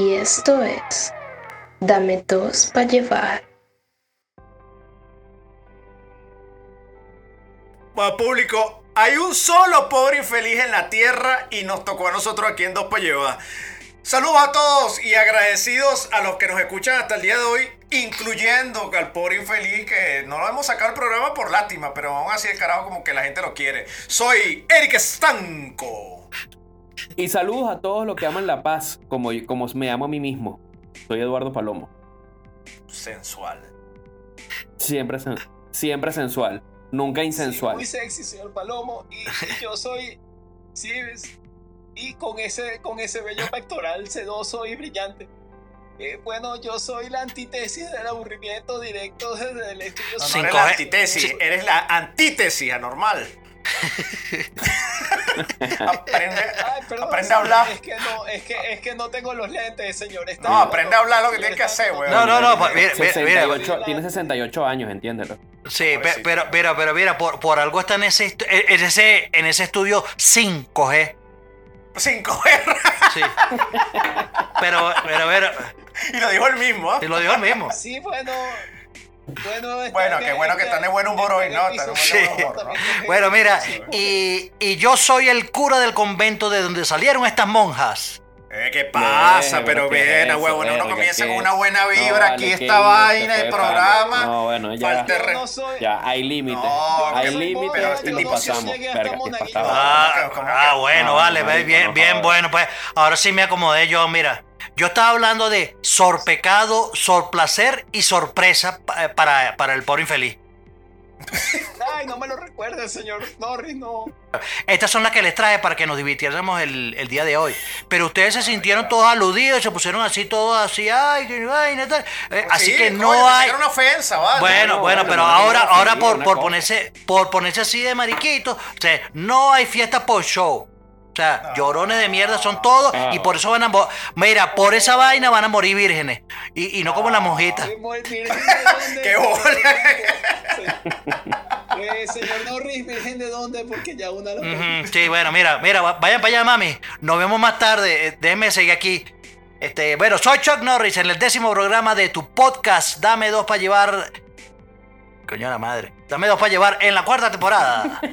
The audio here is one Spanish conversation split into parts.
Y esto es Dame dos para llevar. Bueno, público, hay un solo pobre infeliz en la tierra y nos tocó a nosotros aquí en Dos para llevar. Saludos a todos y agradecidos a los que nos escuchan hasta el día de hoy, incluyendo al pobre infeliz que no lo hemos sacado el programa por lástima, pero aún así el carajo como que la gente lo quiere. Soy Eric Estanco. Y saludos a todos los que aman la paz, como, como me amo a mí mismo. Soy Eduardo Palomo. Sensual. Siempre, sen- siempre sensual, nunca insensual. Muy sexy, señor Palomo. Y, y yo soy. Sí, es- y con ese, con ese bello pectoral sedoso y brillante. Eh, bueno, yo soy la antítesis del aburrimiento directo desde el estudio. No, no eres la antítesis, sí. eres la antítesis anormal. Aprende, Ay, perdón, aprende a hablar. Es que no, es que, es que no tengo los lentes, señor. Está No, aprende a hablar lo que tienes que hacer, weón. No, no, no, pues, mira, mira, mira, 68, tiene 68 años, entiéndelo. Sí, pero, pero, pero mira, por, por algo está en ese, en ese, en ese estudio 5G. 5R. Sí. Pero, pero, pero, Y lo dijo el mismo, ¿ah? y lo dijo el mismo. Sí, bueno. Bueno, qué bueno que está están de buen humor hoy, ¿no? Están de buen Sí. humor. Bueno, mira, y, y yo soy el cura del convento de donde salieron estas monjas. Eh, ¿Qué pasa? Pero pero ¿qué bien, es huevo, uno comienza con una buena No, vibra. vale, aquí esta vaina, el fue, programa. No, bueno, ya, Falta Yo re- no soy. ya hay límites. No, hay límites yo ni no pasamos. Verga. Ah, ¿cómo que- ah, bueno, No, vale, bien, no bien, jodas. bueno, pues ahora sí me acomodé yo, mira. Yo estaba hablando de sorpecado, sorplacer y sorpresa eh, para, para el pobre infeliz. Ay, no me lo recuerde, señor Norris, no. Estas son las que les traje para que nos divirtiéramos el, el día de hoy. Pero ustedes se sintieron todos aludidos, se pusieron así, todos así, ay, qué vaina, tal. Eh, así Sí, que no hay. una ofensa, ¿vale? Bueno, no, bueno, pero no, ahora, ahora por, por ponerse, por ponerse así de mariquito, o sea, no hay fiesta por show. O sea, llorones de mierda son todos Ah. y por eso van a mo- mira, por esa vaina van a morir vírgenes y, y no como las monjitas. De dónde. ¡Qué bola! Eh, señor Norris, virgen de dónde, porque ya una lo Sí, bueno, mira, mira, va- vayan para allá, mami. Nos vemos más tarde. Eh, Déjenme seguir aquí. Este, bueno, soy Chuck Norris en el décimo programa de tu podcast. Dame dos para llevar. Coño la madre. Dame dos para llevar en la cuarta temporada.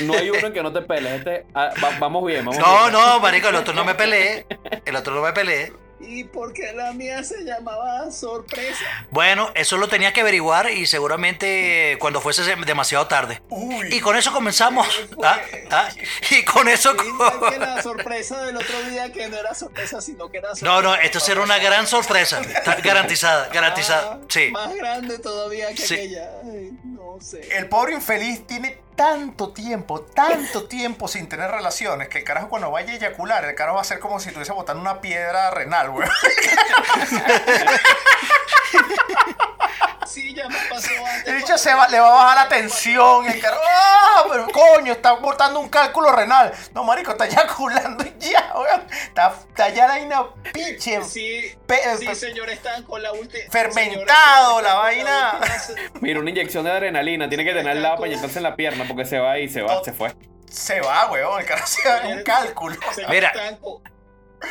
No hay uno en que no te peles. Este, ah, va- vamos bien, vamos No, bien. no, marico, el otro no me peleé. El otro no me peleé. ¿Y por qué la mía se llamaba sorpresa? Bueno, eso lo tenía que averiguar y seguramente cuando fuese demasiado tarde. Uy. Y con eso comenzamos. Ah, ah, Y con eso. ¿Qué igual que la sorpresa del otro día que no era sorpresa, sino que era sorpresa? No, no, esto será una gran sorpresa. Está Garantizada, garantizada. Ah, Sí. Más grande todavía que Sí. aquella. Ay, no sé. El pobre infeliz tiene tanto tiempo, tanto tiempo sin tener relaciones que el carajo cuando vaya a eyacular, el carajo va a ser como si estuviese botando una piedra renal, güey. Sí, ya me pasó antes. El bicho se va, le va a bajar la tensión, el carajo, ¡ah! Pero coño, está botando un cálculo renal. No, marico, está eyaculando ya, weón. Está, está ya la vaina piche. Sí, Pe- sí, señor, están con la última. Fermentado, la vaina. Mira, una inyección de adrenalina. Tiene que tener al lado para inyectarse en la pierna porque se va y se va, se fue. Se va, weón, el carajo se va en un cálculo. Mira.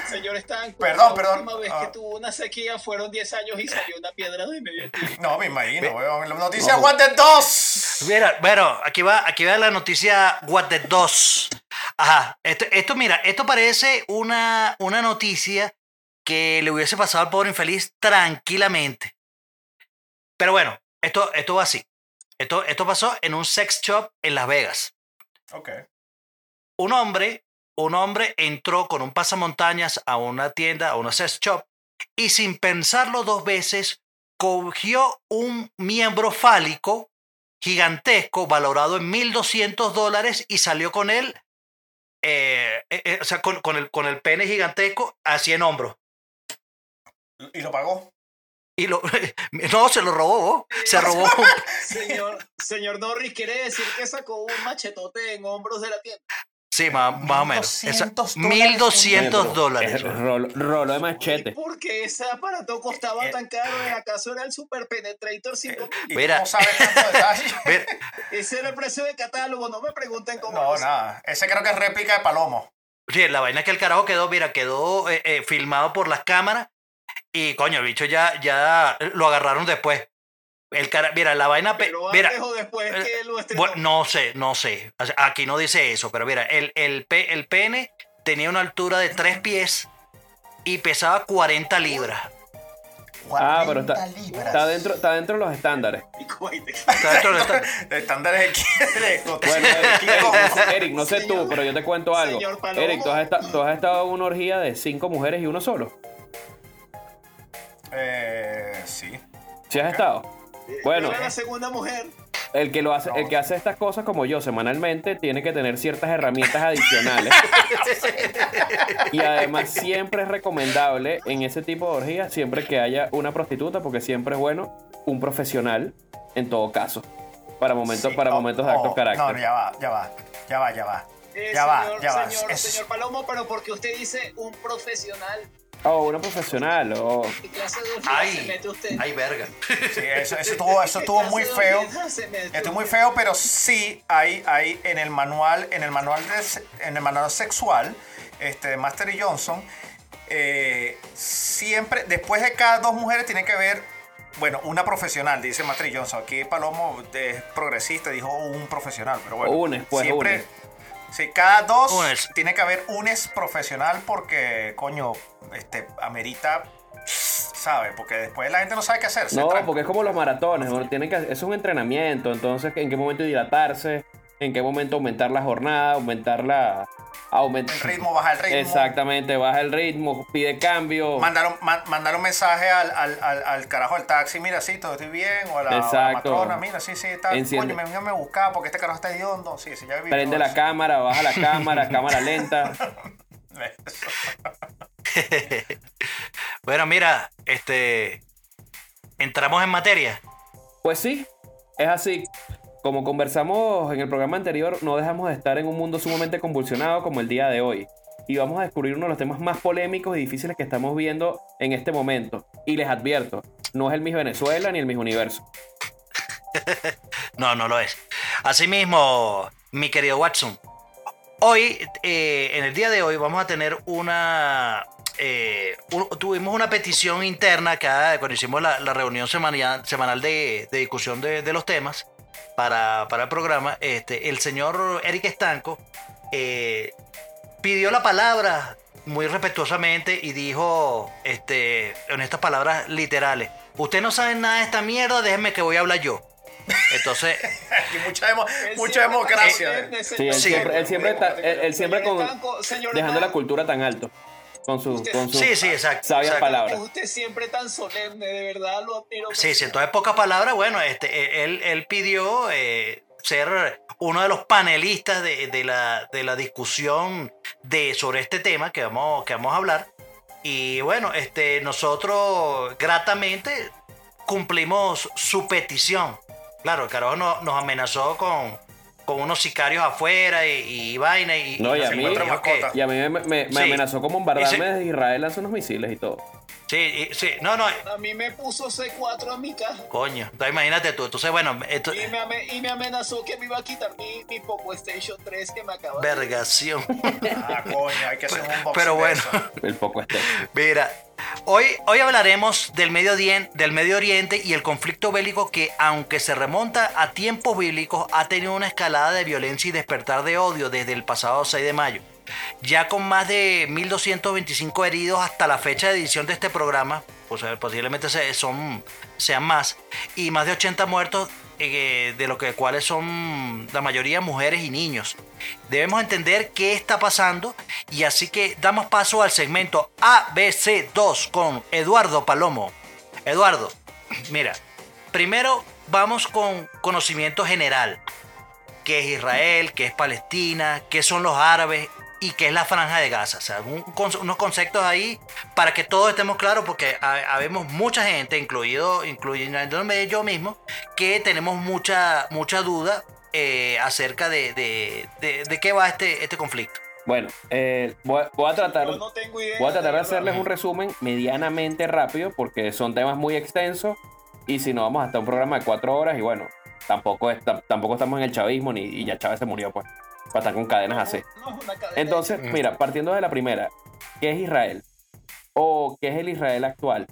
Señor Estanco, Perdón, la perdón. última vez Ah. que tuvo una sequía fueron 10 años y salió una piedra de medio. No, me imagino, weón. La noticia No. What the 2. Mira, bueno, aquí va, aquí va la noticia What the 2. Ajá, esto, esto mira, esto parece una, una noticia que le hubiese pasado al pobre infeliz tranquilamente. Pero bueno, esto, esto va así. Esto, esto pasó en un sex shop en Las Vegas. Ok. Un hombre, un hombre entró con un pasamontañas a una tienda, a una sex shop, y sin pensarlo dos veces, cogió un miembro fálico gigantesco, valorado en 1.200 dólares, y salió con él, eh, eh, eh, o sea, con, con el, con el pene gigantesco así en hombros. Y lo pagó. Y lo, no, se lo robó, se robó. Señor, señor Norris, quiere decir que sacó un machetote en hombros de la tienda. Sí, más, más o menos. Esa- 1200 1.200 dólares, Es dólares. rolo, rolo de ¿Y machete. por qué ese aparato costaba Eh. tan caro? ¿Acaso era el Super Penetrator 5000? ¿Y Mira. cómo sabes tanto detalle? Ese era el precio de catálogo, no me pregunten cómo. No, nada. Ese creo que es réplica de Palomo. Sí, la vaina es que el carajo quedó, mira, quedó eh, eh, filmado por las cámaras y coño, el bicho ya, ya lo agarraron después. El cara, mira, la vaina, pe- Pero mira, antes o después eh, que lo estrenó. bueno, no sé, no sé. Aquí no dice eso, pero mira, el, el, el pene tenía una altura de 3 pies y pesaba 40 libras. Ah, pero está, 40 libras. está, dentro, está dentro de los estándares. Está dentro de esta- De estándares de Bueno, Eric, Eric, no sé- sé tú, Señor- pero yo te cuento algo. señor. Eric, ¿tú has, esta- tú has estado en una orgía de cinco mujeres y uno solo. Eh, sí. ¿Sí has estado? Bueno. Yo era la segunda mujer. El que, lo hace, el que hace estas cosas como yo semanalmente tiene que tener ciertas herramientas adicionales. y además siempre es recomendable en ese tipo de orgías, siempre que haya una prostituta, porque siempre es bueno un profesional en todo caso. Para momentos, Sí. para Oh, momentos de actos oh, carácter. No, ya va, ya va. Ya va, ya va. Eh, Ya va, señor, ya va. Señor, Es- señor Palomo, pero porque usted dice un profesional, Oh, una profesional. Oh. ¿qué clase de orgía Ay, se mete usted? ay, verga. Sí, eso, eso estuvo, eso ¿Qué estuvo muy feo. orgía se mete Esto es muy feo, pero sí hay, hay en el manual, en el manual de, en el manual sexual, este, de Master y Johnson, eh, siempre, después de cada dos mujeres tiene que haber, bueno, una profesional, dice Master y Johnson. Aquí Palomo es progresista, dijo un profesional, pero bueno. Unes, pues, siempre, unes. Sí, cada dos tiene que haber un es profesional porque, coño, este, amerita, ¿sabe? Porque después la gente no sabe qué hacer. No, tranca. porque es como los maratones. tienen que, es un entrenamiento. Entonces, ¿en qué momento hidratarse? ¿En qué momento aumentar la jornada? Aumentar la. Aumentar. El ritmo, baja el ritmo. Exactamente, baja el ritmo, pide cambio. Mandar un, ma- mandar un mensaje al, al, al, al carajo del taxi, mira, sí, todo estoy bien, o a la, o a la Exacto. matrona, mira, sí, sí, está, Enciende. coño, me vengan a buscar porque este carajo está hediondo, sí, sí, ya Prende la eso. cámara, baja la cámara, cámara lenta. Bueno, mira, este. Entramos en materia. Pues sí, es así. Como conversamos en el programa anterior, no dejamos de estar en un mundo sumamente convulsionado como el día de hoy. Y vamos a descubrir uno de los temas más polémicos y difíciles que estamos viendo en este momento. Y les advierto, no es el Miss Venezuela ni el Miss Universo. No, no lo es. Asimismo, mi querido Watson, hoy, eh, en el día de hoy, vamos a tener una. eh, tuvimos una petición interna acá cuando hicimos la, la reunión semanal, semanal de, discusión de los temas para, para el programa. Este, el señor Eric Estanco eh, pidió la palabra muy respetuosamente y dijo este, en estas palabras literales: Usted no sabe nada de esta mierda, déjenme que voy a hablar yo. Entonces. Mucha, demo- Él mucha siempre democracia. está él Sí. siempre, él siempre está, él, él siempre con, dejando la cultura tan alto. Con sus Usted- con sus Sí, sí, exacto. sabias exacto. palabras. Usted siempre tan solemne, de verdad lo admiro. Sí, sí, entonces pocas palabras, bueno, este, eh, él, él pidió eh, ser uno de los panelistas de, de la, de la discusión de, sobre este tema que vamos, que vamos a hablar. Y bueno, este, nosotros gratamente cumplimos su petición. Claro, el carajo no- nos amenazó con, con unos sicarios afuera y, y vaina. Y, No, y a nos mí- dijo que- mascota. Y a mí me, me- me Sí. amenazó con bombardearme Y se- desde Israel, lanzó unos misiles y todo. Sí, y- sí, no, no, A mí me puso C4 en mi caja. coño. Entonces imagínate tú. Entonces, bueno, esto, Y me, ame- y me amenazó que me iba a quitar mi, mi Poco Station 3 que me acaba de... vergación. Ah, coño, hay que hacer un unboxing Pero bueno. eso. El poco este. Mira, hoy, hoy hablaremos del Medio, Oriente y el conflicto bélico que, aunque se remonta a tiempos bíblicos, ha tenido una escalada de violencia y despertar de odio desde el pasado 6 de mayo. Ya con más de 1.225 heridos hasta la fecha de edición de este programa, pues eh, posiblemente sean más, y más de 80 muertos, eh, de los que, cuales son la mayoría mujeres y niños. Debemos entender qué está pasando y así que damos paso al segmento ABC2 con Eduardo Palomo. Eduardo, mira, primero vamos con conocimiento general. ¿Qué es Israel? ¿Qué es Palestina? ¿Qué son los árabes? ¿Y qué es la franja de Gaza? O sea, un unos conceptos ahí para que todos estemos claros porque ha- habemos mucha gente, incluido, incluyéndome yo mismo, que tenemos mucha, mucha duda eh, acerca de, de- de- de qué va este, este conflicto. Bueno, eh, voy, a- voy a tratar, Yo no tengo idea. voy a tratar de hacerles un resumen medianamente rápido porque son temas muy extensos y si no vamos hasta un programa de cuatro horas y bueno, tampoco, es- tam- tampoco estamos en el chavismo ni y ya Chávez se murió pues. Para estar con cadenas así. Entonces, mira, partiendo de la primera, ¿qué es Israel? ¿O qué es el Israel actual?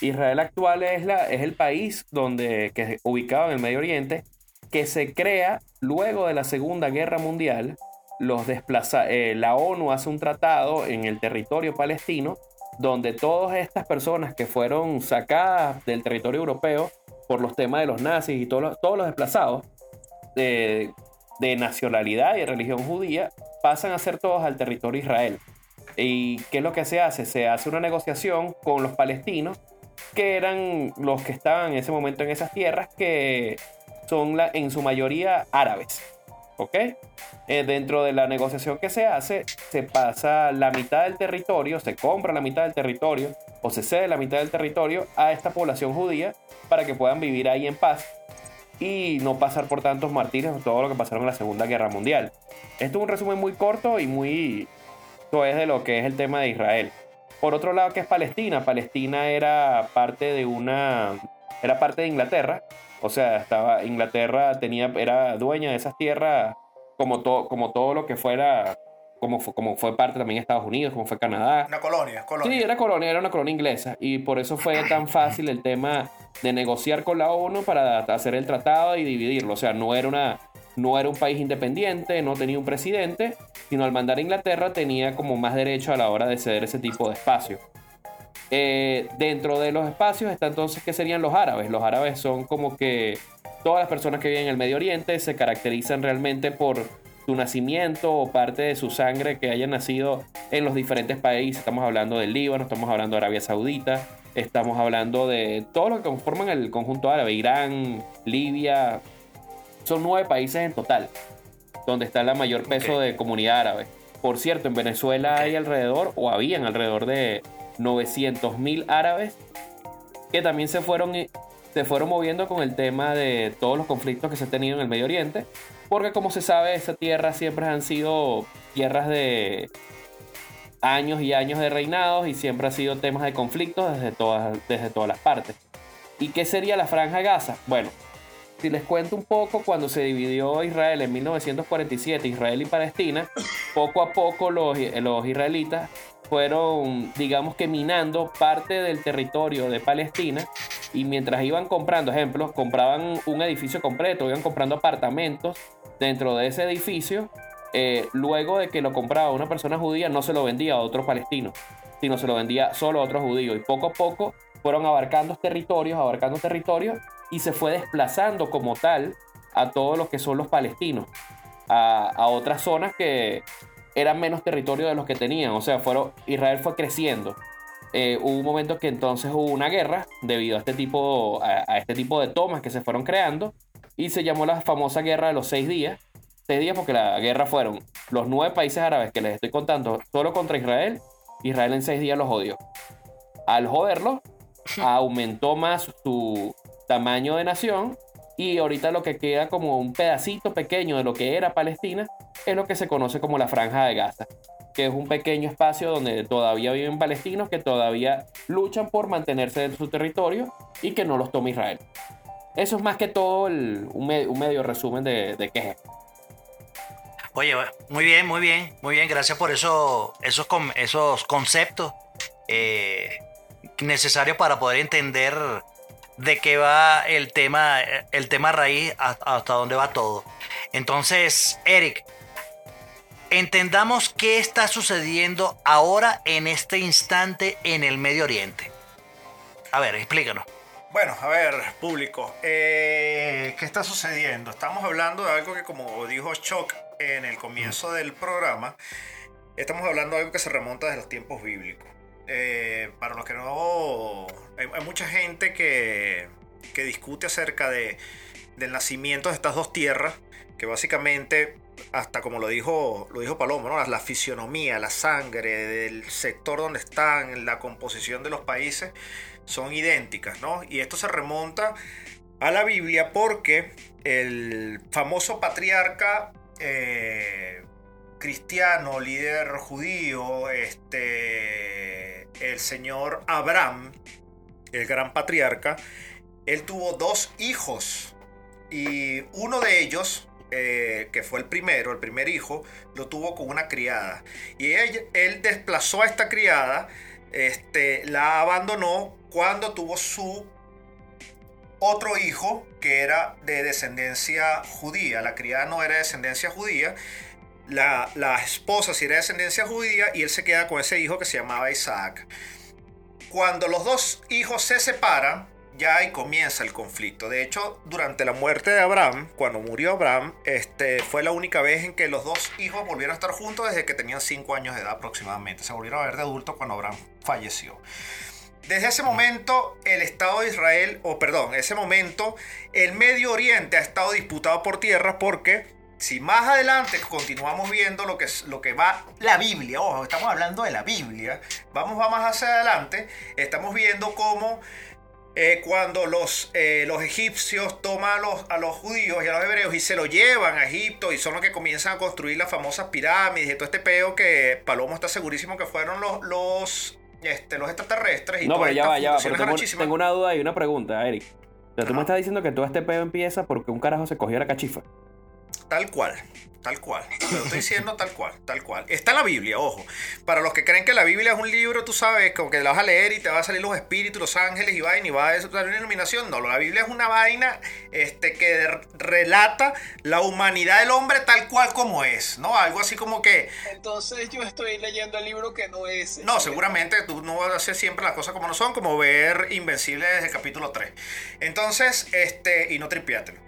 Israel actual es, la, es el país donde, que es ubicado en el Medio Oriente, que se crea luego de la Segunda Guerra Mundial. Los desplaza, eh, la ONU hace un tratado en el territorio palestino donde todas estas personas que fueron sacadas del territorio europeo por los temas de los nazis y todos los, todos los desplazados de, de nacionalidad y religión judía pasan a ser todos al territorio Israel. ¿Y qué es lo que se hace? Se hace una negociación con los palestinos, que eran los que estaban en ese momento en esas tierras, que son la- en su mayoría árabes. ¿Ok? Eh, dentro de la negociación que se hace, se pasa la mitad del territorio, se compra la mitad del territorio o se cede la mitad del territorio a esta población judía para que puedan vivir ahí en paz y no pasar por tantos martirios todo lo que pasaron en la Segunda Guerra Mundial. Esto es un resumen muy corto y muy esto es de lo que es el tema de Israel. Por otro lado, que es Palestina? Palestina era parte de una era parte de Inglaterra, o sea, estaba Inglaterra tenía era dueña de esas tierras como todo como todo lo que fuera como fue, como fue parte también de Estados Unidos, como fue Canadá. Una colonia, colonia. Sí, era colonia, era una colonia inglesa y por eso fue tan fácil el tema de negociar con la ONU para hacer el tratado y dividirlo. O sea, no era una no era un país independiente, no tenía un presidente, sino al mandar a Inglaterra tenía como más derecho a la hora de ceder ese tipo de espacio. Eh, dentro de los espacios está entonces que serían los árabes. Los árabes son como que todas las personas que viven en el Medio Oriente se caracterizan realmente por su nacimiento o parte de su sangre que hayan nacido en los diferentes países. Estamos hablando del Líbano, estamos hablando de Arabia Saudita, estamos hablando de todo lo que conforman el conjunto árabe, Irán, Libia. Son nueve países en total, donde está el mayor peso de comunidad árabe. Por cierto, en Venezuela hay alrededor, o habían alrededor de 900 mil árabes que también se fueron, se fueron moviendo con el tema de todos los conflictos que se han tenido en el Medio Oriente. Porque como se sabe, esa tierra siempre han sido tierras de años y años de reinados y siempre ha sido temas de conflictos desde todas, desde todas las partes. ¿Y qué sería la Franja Gaza? Bueno, si les cuento un poco, cuando se dividió Israel en 1947, Israel y Palestina, poco a poco los, los israelitas fueron, digamos que minando parte del territorio de Palestina y mientras iban comprando, ejemplos, compraban un edificio completo, iban comprando apartamentos dentro de ese edificio, eh, luego de que lo compraba una persona judía, no se lo vendía a otro palestino, sino se lo vendía solo a otro judío. Y poco a poco fueron abarcando territorios, abarcando territorios, y se fue desplazando como tal a todos los que son los palestinos, a, a otras zonas que eran menos territorio de los que tenían. O sea, fueron, Israel fue creciendo. Eh, hubo un momento que entonces hubo una guerra debido a este, tipo, a, a este tipo de tomas que se fueron creando y se llamó la famosa guerra de los seis días. Seis días porque la guerra fueron los nueve países árabes que les estoy contando solo contra Israel. Israel en seis días los jodió. Al joderlo, aumentó más su tamaño de nación y ahorita lo que queda como un pedacito pequeño de lo que era Palestina es lo que se conoce como la Franja de Gaza, que es un pequeño espacio donde todavía viven palestinos que todavía luchan por mantenerse en su territorio y que no los tome Israel. Eso es más que todo el- un, me- un medio resumen de, de qué es. Oye, muy bien, muy bien, muy bien. Gracias por eso, esos, esos conceptos eh, necesarios para poder entender de qué va el tema, el tema raíz hasta dónde va todo. Entonces, Eric, entendamos qué está sucediendo ahora en este instante en el Medio Oriente. A ver, explícanos. Bueno, a ver, público, eh, ¿qué está sucediendo? Estamos hablando de algo que, como dijo Chuck en el comienzo del programa, estamos hablando de algo que se remonta desde los tiempos bíblicos. Eh, para los que no... Hay, hay mucha gente que, que discute acerca de, del nacimiento de estas dos tierras, que básicamente, hasta como lo dijo, lo dijo Palomo, ¿no? la, la fisionomía, la sangre del sector donde están, la composición de los países, son idénticas, ¿no? Y esto se remonta a la Biblia porque el famoso patriarca eh, cristiano, líder judío, este, el señor Abraham, el gran patriarca, él tuvo dos hijos y uno de ellos, eh, que fue el primero, el primer hijo, lo tuvo con una criada. Y él, él desplazó a esta criada, este, la abandonó cuando tuvo su otro hijo que era de descendencia judía. La criada no era de descendencia judía. La, esposa sí era de descendencia judía y él se queda con ese hijo que se llamaba Isaac. Cuando los dos hijos se separan, ya ahí comienza el conflicto. De hecho, durante la muerte de Abraham, cuando murió Abraham, este, fue la única vez en que los dos hijos volvieron a estar juntos desde que tenían 5 años de edad aproximadamente. Se volvieron a ver de adultos cuando Abraham falleció. Desde ese momento, el Estado de Israel, o perdón, ese momento, el Medio Oriente ha estado disputado por tierra porque si más adelante continuamos viendo lo que, lo que va la Biblia, ojo, estamos hablando de la Biblia, vamos va más hacia adelante, estamos viendo cómo eh, cuando los, eh, los egipcios toman a los, a los judíos y a los hebreos y se lo llevan a Egipto y son los que comienzan a construir las famosas pirámides y todo este peo que Palomo está segurísimo que fueron los, los, este, los extraterrestres. Y No, pero ya va, ya va. Pero tengo, tengo una duda y una pregunta, Eric. O sea, tú me estás diciendo que todo este pedo empieza porque un carajo se cogió la cachifa. Tal cual, tal cual. Te lo estoy diciendo tal cual, tal cual. Está en la Biblia, ojo. Para los que creen que la Biblia es un libro, tú sabes, como que la vas a leer y te va a salir los espíritus, los ángeles y vaina y va a dar una iluminación. No, la Biblia es una vaina este, que relata la humanidad del hombre tal cual como es, ¿no? Algo así como que, Entonces yo estoy leyendo el libro que no es. no, seguramente tú no vas a hacer siempre las cosas como no son, como ver Invencible desde el capítulo 3. Entonces, este, y no tripiátelo.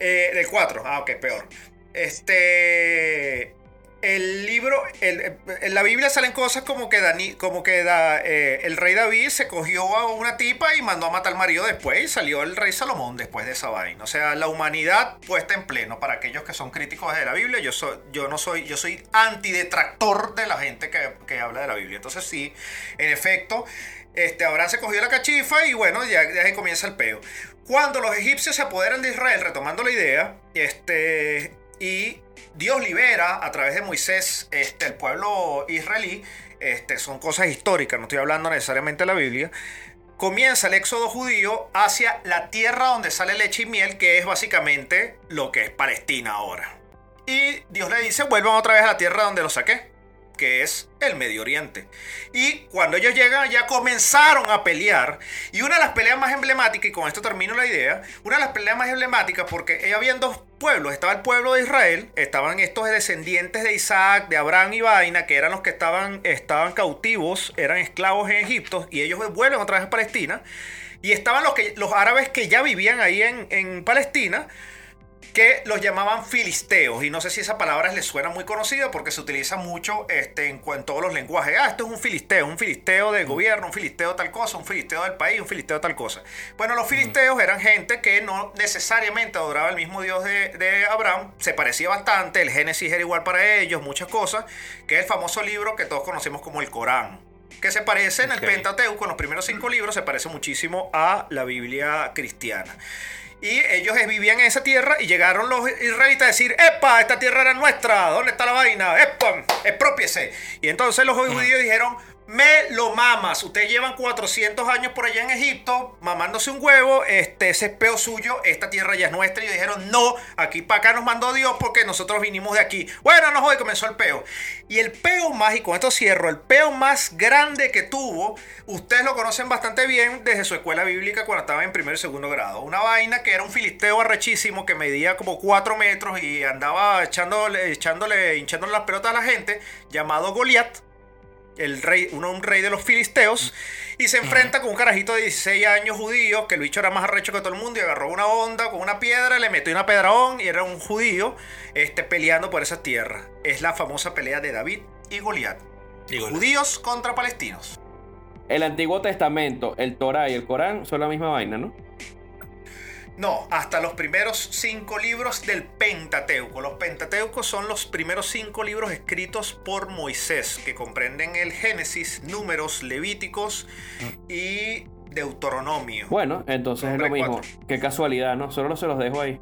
Eh, del 4, ah, ok, peor. Este. El libro, en la Biblia salen cosas como que, Dani, como que eh, el rey David se cogió a una tipa y mandó a matar al marido después y salió el rey Salomón después de esa vaina. O sea, la humanidad puesta en pleno. Para aquellos que son críticos de la Biblia, yo, soy, yo no soy, yo soy antidetractor de la gente que, que habla de la Biblia. Entonces sí, en efecto, este, Abraham se cogió la cachifa y bueno, ya, ya ahí comienza el peo. Cuando los egipcios se apoderan de Israel, retomando la idea, este, y Dios libera a través de Moisés este, el pueblo israelí, este, son cosas históricas, no estoy hablando necesariamente de la Biblia, comienza el éxodo judío hacia la tierra donde sale leche y miel, que es básicamente lo que es Palestina ahora. Y Dios le dice, vuelvan otra vez a la tierra donde los saqué, que es el Medio Oriente. Y cuando ellos llegan allá comenzaron a pelear. Y una de las peleas más emblemáticas, y con esto termino la idea, una de las peleas más emblemáticas, porque habían dos pueblos, estaba el pueblo de Israel, estaban estos descendientes de Isaac, de Abraham y Vaina, que eran los que estaban, estaban cautivos, eran esclavos en Egipto, y ellos vuelven otra vez a Palestina. Y estaban los, que, los árabes que ya vivían ahí en, en Palestina, que los llamaban filisteos. Y no sé si esa palabra les suena muy conocida porque se utiliza mucho este, en, en todos los lenguajes. Ah, esto es un filisteo, un filisteo de gobierno, un filisteo tal cosa, un filisteo del país, un filisteo tal cosa. Bueno, los filisteos eran gente que no necesariamente adoraba el mismo Dios de, de Abraham, se parecía bastante, el Génesis era igual para ellos, muchas cosas, que es el famoso libro que todos conocemos como el Corán. Que se parece en el. Pentateuco, en los primeros cinco libros, se parece muchísimo a la Biblia cristiana. Y ellos vivían en esa tierra y llegaron los israelitas a decir, ¡Epa! Esta tierra era nuestra, ¿dónde está la vaina? ¡Epa! ¡Expropiese! Y entonces los judíos dijeron, me lo mamas. Ustedes llevan 400 años por allá en Egipto mamándose un huevo. Este, ese es peo suyo. Esta tierra ya es nuestra. Y dijeron, no, aquí para acá nos mandó Dios porque nosotros vinimos de aquí. Bueno, no hoy comenzó el peo. Y el peo más, y con esto cierro, el peo más grande que tuvo, ustedes lo conocen bastante bien desde su escuela bíblica cuando estaba en primero y segundo grado. Una vaina que era un filisteo arrechísimo que medía como 4 metros y andaba echándole, echándole, hinchándole las pelotas a la gente, llamado Goliat el rey, uno un rey de los filisteos, y se enfrenta con un carajito de 16 años judío, que el bicho era más arrecho que todo el mundo, y agarró una onda con una piedra, le metió una pedraón, y era un judío este, peleando por esa tierra. Es la famosa pelea de David y Goliat. Digo, Judíos contra palestinos. El Antiguo Testamento, el Torah y el Corán son la misma vaina, ¿no? No, hasta los primeros cinco libros del Pentateuco. Los Pentateucos son los primeros cinco libros escritos por Moisés, que comprenden el Génesis, Números, Levíticos y Deuteronomio. Bueno, entonces es lo mismo. Qué casualidad, ¿no? Solo se los dejo ahí.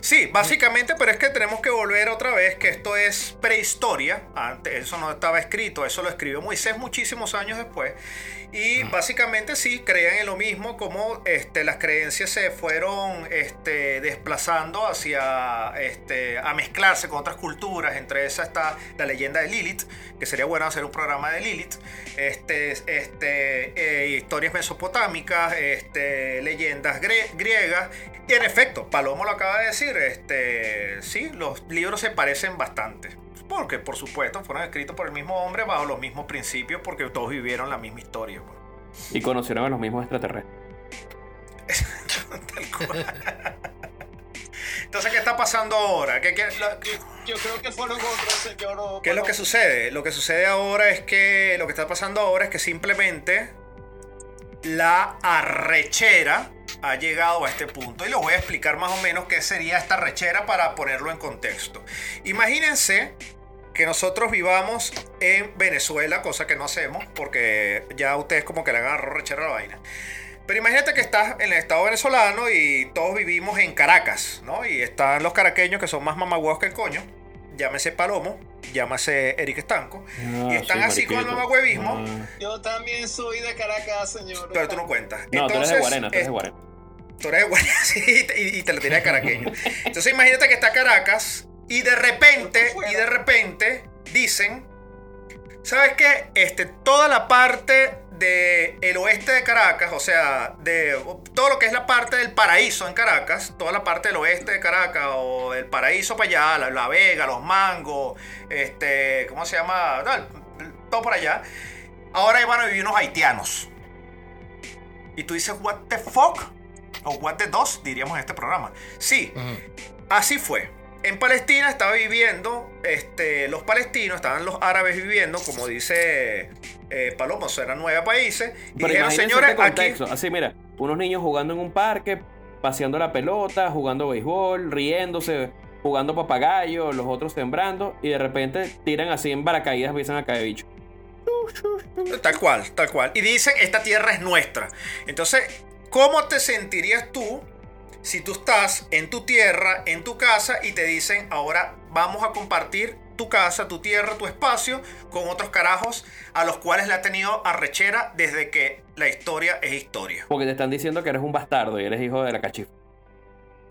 Sí, básicamente, pero es que tenemos que volver otra vez que esto es prehistoria. Antes eso no estaba escrito, eso lo escribió Moisés muchísimos años después. Y básicamente sí, creían en lo mismo, como este, las creencias se fueron este, desplazando hacia, este, a mezclarse con otras culturas. Entre esas está la leyenda de Lilith, que sería bueno hacer un programa de Lilith. Este, este, eh, historias mesopotámicas, este, leyendas griegas. Y en efecto, Palomo lo acaba de decir, este, sí, los libros se parecen bastante. Porque, por supuesto, fueron escritos por el mismo hombre bajo los mismos principios, porque todos vivieron la misma historia. pues. Y conocieron a los mismos extraterrestres. Tal cual. Entonces, ¿qué está pasando ahora? ¿Qué, qué- lo- Yo, yo creo que fueron otros, señor. qué es lo que sucede? Lo que sucede ahora es que lo que está pasando ahora es que simplemente la arrechera ha llegado a este punto y les voy a explicar más o menos qué sería esta arrechera para ponerlo en contexto. Imagínense que nosotros vivamos en Venezuela, cosa que no hacemos porque ya ustedes como que le agarró rechera la vaina. Pero imagínate que estás en el estado venezolano y todos vivimos en Caracas, ¿no? Y están los caraqueños que son más mamagüeos que el coño. Llámese Palomo, llámese Eric Estanco. y están Ah, sí, así con el mamagüevismo. Ah. Yo también soy de Caracas, señor. Pero tú no cuentas. No, tú eres de Entonces, Guarena, tú eres de Guarena. Tú eres de Guarena, sí, y, y te lo tienes de caraqueño. Entonces imagínate que está Caracas y de repente, y de repente dicen, ¿sabes qué? Este, toda la parte del oeste de Caracas, o sea, de todo lo que es la parte del paraíso en Caracas, toda la parte del oeste de Caracas o el paraíso para allá, la, La Vega, los mangos, este, ¿cómo se llama? Todo por allá. Ahora ahí van a vivir unos haitianos. Y tú dices, what the fuck? O what the dos, diríamos en este programa. Sí, así fue. En Palestina estaba viviendo, este, los palestinos, estaban los árabes viviendo, como dice eh, Palomo, eran nueve países. Y Pero dijeron, señores, este aquí... contexto. Así, mira, unos niños jugando en un parque, paseando la pelota, jugando béisbol, riéndose, jugando papagayo, los otros sembrando, y de repente tiran así en paracaídas, empiezan a caer bichos. Tal cual, tal cual. Y dicen, esta tierra es nuestra. Entonces, ¿cómo te sentirías tú si tú estás en tu tierra, en tu casa, y te dicen, ahora vamos a compartir tu casa, tu tierra, tu espacio con otros carajos a los cuales le ha tenido arrechera desde que la historia es historia? Porque te están diciendo que eres un bastardo y eres hijo de la cachifa.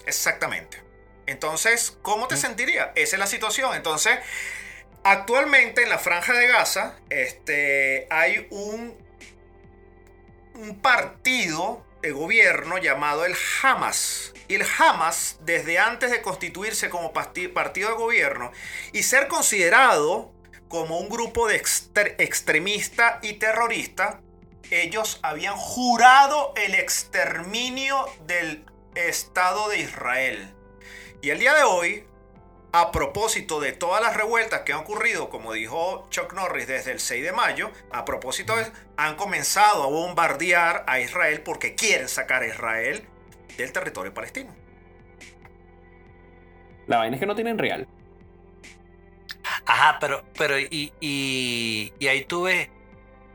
Exactamente. Entonces, ¿cómo te sentirías? Esa es la situación. Entonces, actualmente en la franja de Gaza, este, hay un, un partido gobierno llamado el Hamas. Y el Hamas, desde antes de constituirse como partido de gobierno y ser considerado como un grupo de extre- extremista y terrorista, ellos habían jurado el exterminio del Estado de Israel. Y el día de hoy, a propósito de todas las revueltas que han ocurrido, como dijo Chuck Norris desde el 6 de mayo, a propósito de han comenzado a bombardear a Israel porque quieren sacar a Israel del territorio palestino. La vaina es que no tienen real. Ajá, pero, pero y, y, y ahí tú ves.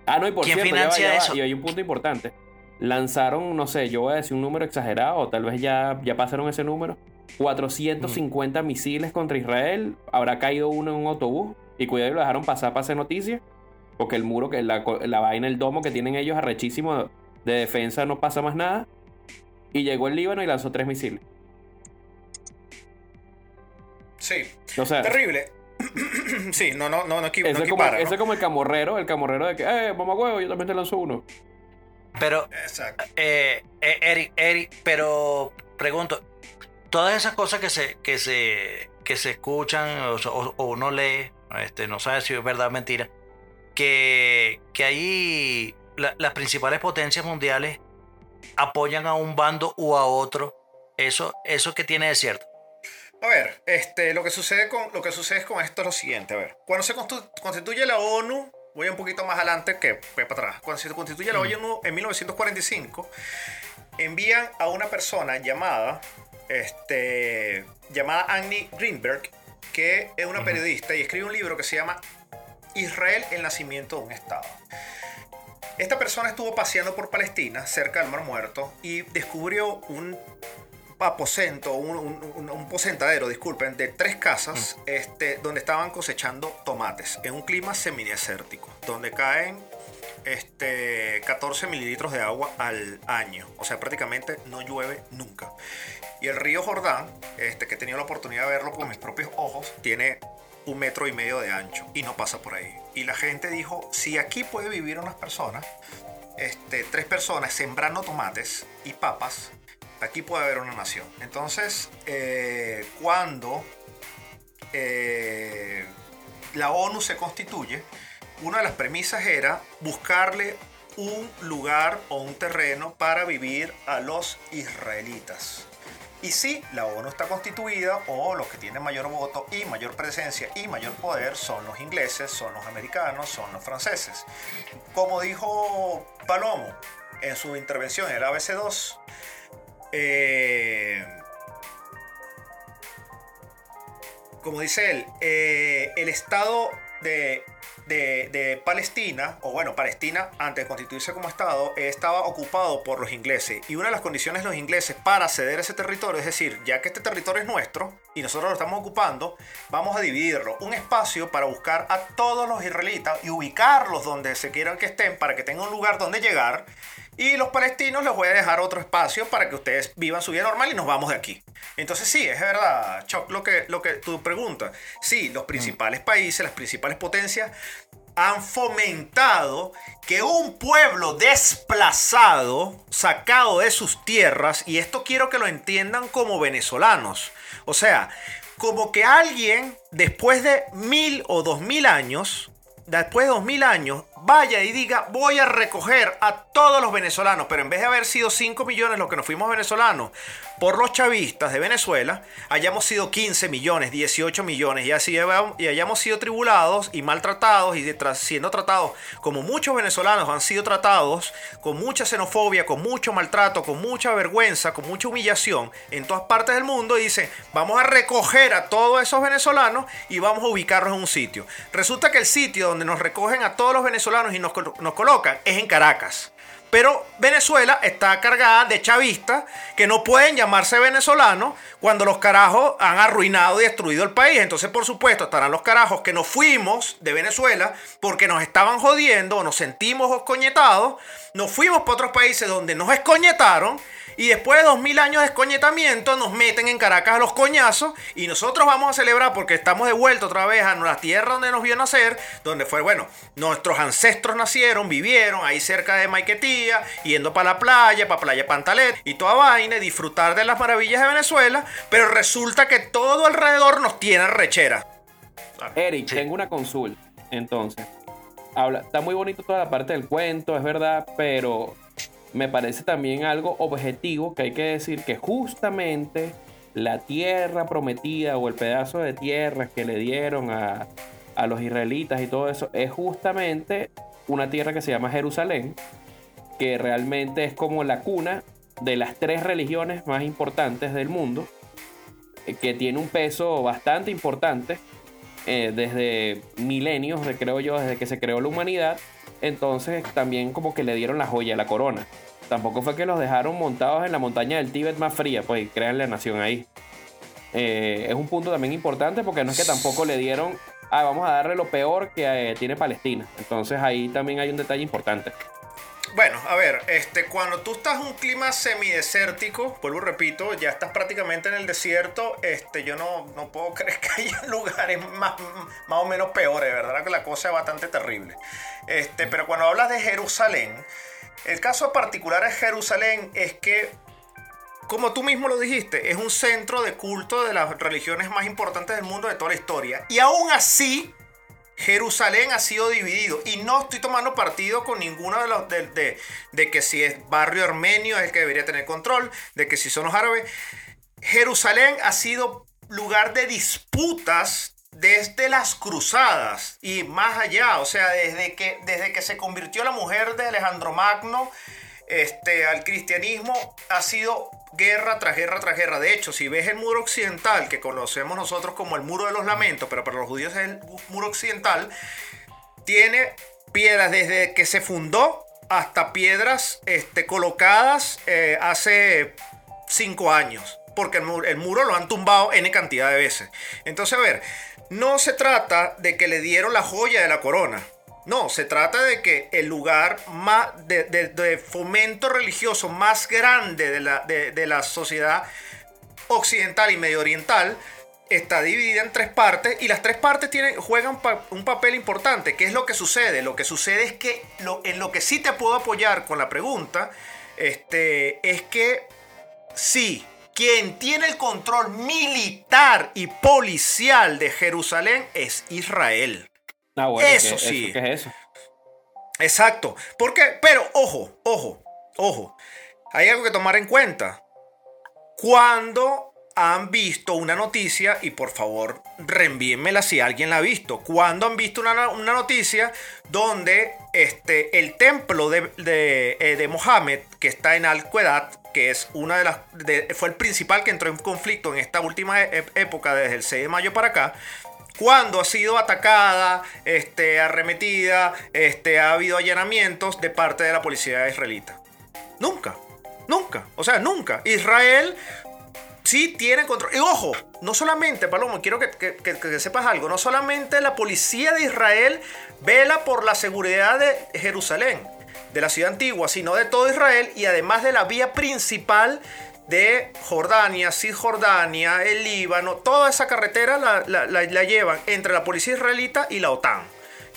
Ah, no, y por ¿Quién cierto, ya va, financia ya va, eso? y hay un punto importante. Lanzaron, no sé, yo voy a decir un número exagerado, o tal vez ya, ya pasaron ese número. 450 misiles contra Israel. Habrá caído uno en un autobús. Y cuidado, y lo dejaron pasar para hacer noticias. Porque el muro, que la, la vaina, el domo que tienen ellos arrechísimo de defensa no pasa más nada. Y llegó el Líbano y lanzó tres misiles. Sí, O sea, terrible. sí, no, no, no, no, equi- no ese, es como, ese es como el camorrero, el camorrero de que, eh, mamá huevo, yo también te lanzo uno. Pero, Exacto. eh, eh, Eric, Eric, pero pregunto, todas esas cosas que se, que se, que se escuchan o, o- o uno lee, este, no sabe si es verdad o mentira, que, que ahí la- las principales potencias mundiales apoyan a un bando u a otro. Eso, eso que tiene de cierto. A ver, este, lo que sucede con lo que sucede con esto es lo siguiente, a ver, cuando se constituye la ONU, voy un poquito más adelante que para atrás. Cuando se constituye la ONU en 1945, envían a una persona llamada este, llamada Annie Greenberg, que es una periodista y escribe un libro que se llama Israel, el nacimiento de un Estado. Esta persona estuvo paseando por Palestina, cerca del Mar Muerto, y descubrió un aposento, un, un, un posentadero, disculpen, de tres casas este, donde estaban cosechando tomates en un clima semidesértico, donde caen este, 14 mililitros de agua al año. O sea, prácticamente no llueve nunca. Y el río Jordán, este, que he tenido la oportunidad de verlo con mis propios ojos, tiene un metro y medio de ancho y no pasa por ahí. Y la gente dijo, si aquí puede vivir unas personas, este, tres personas sembrando tomates y papas, aquí puede haber una nación. Entonces, eh, cuando eh, la ONU se constituye, una de las premisas era buscarle un lugar o un terreno para vivir a los israelitas. Y sí, la ONU está constituida o los que tienen mayor voto y mayor presencia y mayor poder son los ingleses, son los americanos, son los franceses. Como dijo Palomo en su intervención en el ABC2, eh, como dice él, eh, el Estado de de, Palestina, o bueno, Palestina antes de constituirse como Estado, estaba ocupado por los ingleses. Y una de las condiciones de los ingleses para ceder ese territorio, es decir, ya que este territorio es nuestro y nosotros lo estamos ocupando, vamos a dividirlo. Un espacio para buscar a todos los israelitas y ubicarlos donde se quieran que estén para que tengan un lugar donde llegar y los palestinos les voy a dejar otro espacio para que ustedes vivan su vida normal y nos vamos de aquí. Entonces sí, es verdad, Choc, lo que, lo que tú preguntas. Sí, los principales países, las principales potencias han fomentado que un pueblo desplazado, sacado de sus tierras, y esto quiero que lo entiendan como venezolanos, o sea, como que alguien después de mil o dos mil años, después de dos mil años, vaya y diga, voy a recoger a todos los venezolanos, pero en vez de haber sido 5 millones los que nos fuimos venezolanos por los chavistas de Venezuela, hayamos sido 15 millones, 18 millones, y así y hayamos sido tribulados y maltratados y siendo tratados como muchos venezolanos han sido tratados, con mucha xenofobia, con mucho maltrato, con mucha vergüenza, con mucha humillación en todas partes del mundo, y dicen, vamos a recoger a todos esos venezolanos y vamos a ubicarlos en un sitio. Resulta que el sitio donde nos recogen a todos los venezolanos y nos, colocan es en Caracas. Pero Venezuela está cargada de chavistas que no pueden llamarse venezolanos cuando los carajos han arruinado y destruido el país. Entonces, por supuesto, estarán los carajos que nos fuimos de Venezuela porque nos estaban jodiendo o nos sentimos escoñetados. Nos fuimos para otros países donde nos escoñetaron y después de dos mil años de escoñetamiento nos meten en Caracas a los coñazos y nosotros vamos a celebrar porque estamos de vuelta otra vez a la tierra donde nos vio nacer, donde fue, bueno, nuestros ancestros nacieron, vivieron ahí cerca de Maiquetía, yendo para la playa, para Playa Pantalet y toda vaina, y disfrutar de las maravillas de Venezuela, pero resulta que todo alrededor nos tiene rechera. Eric, tengo una consulta. Entonces, habla, está muy bonito toda la parte del cuento, es verdad, pero me parece también algo objetivo que hay que decir que justamente la tierra prometida o el pedazo de tierra que le dieron a, los israelitas y todo eso es justamente una tierra que se llama Jerusalén, que realmente es como la cuna de las tres religiones más importantes del mundo, eh, que tiene un peso bastante importante eh, desde milenios, creo yo, desde que se creó la humanidad, entonces también como que le dieron la joya, la corona. Tampoco fue que los dejaron montados en la montaña del Tíbet más fría, pues crean la nación ahí. Eh, es un punto también importante porque no es que tampoco le dieron, ah, vamos a darle lo peor que eh, tiene Palestina. Entonces ahí también hay un detalle importante. Bueno, a ver, este, cuando tú estás en un clima semidesértico, vuelvo repito, ya estás prácticamente en el desierto, este, yo no, no puedo creer que haya lugares más, más o menos peores, ¿verdad? Que la cosa es bastante terrible. Este, pero cuando hablas de Jerusalén, el caso particular de Jerusalén es que, como tú mismo lo dijiste, es un centro de culto de las religiones más importantes del mundo de toda la historia. Y aún así, Jerusalén ha sido dividido y no estoy tomando partido con ninguno de los de, de, que si es barrio armenio es el que debería tener control, de que si son los árabes. Jerusalén ha sido lugar de disputas desde las cruzadas y más allá, o sea, desde que, desde que se convirtió la mujer de Alejandro Magno este, al cristianismo, ha sido guerra tras guerra tras guerra. De hecho, si ves el muro occidental, que conocemos nosotros como el muro de los lamentos, pero para los judíos es el muro occidental, tiene piedras desde que se fundó hasta piedras este, colocadas eh, hace cinco años. porque el muro, el muro lo han tumbado N cantidad de veces. Entonces, a ver, no se trata de que le dieron la joya de la corona. No, se trata de que el lugar más de, fomento religioso más grande de la, sociedad occidental y medio oriental está dividida en tres partes y las tres partes juegan un papel importante. ¿Qué es lo que sucede? Lo que sucede es que en lo que sí te puedo apoyar con la pregunta este, es que sí, quien tiene el control militar y policial de Jerusalén es Israel. Ah, bueno, Eso ¿qué- sí. ¿Qué es eso? Exacto. Porque, pero ojo, ojo, ojo. Hay algo que tomar en cuenta. Cuando han visto una noticia, y por favor reenvíenmela si alguien la ha visto, cuando han visto una, una noticia donde este, el templo de, de, eh, de Mohammed, que está en Al-Quedat, que es una de las. de- fue el principal que entró en conflicto en esta última e- época, desde el 6 de mayo para acá, cuando ha sido atacada, este, arremetida, este, ha habido allanamientos de parte de la policía israelita. Nunca, nunca, o sea, nunca. Israel sí tiene control. Y ojo, no solamente, Palomo, quiero que, que- que- que sepas algo, no solamente la policía de Israel vela por la seguridad de Jerusalén, de la ciudad antigua, sino de todo Israel y además de la vía principal de Jordania, Cisjordania, el Líbano, toda esa carretera la, la- llevan entre la policía israelita y la OTAN.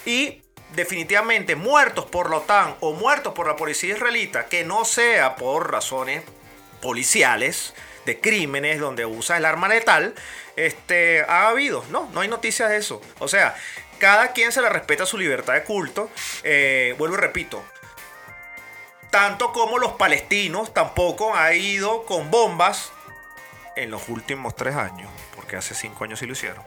Y definitivamente muertos por la OTAN o muertos por la policía israelita, que no sea por razones policiales, de crímenes donde usa el arma letal, este, ha habido. No, no hay noticias de eso. O sea, cada quien se le respeta su libertad de culto. Eh, vuelvo y repito. Tanto como los palestinos tampoco han ido con bombas en los últimos tres años, porque hace cinco años sí lo hicieron.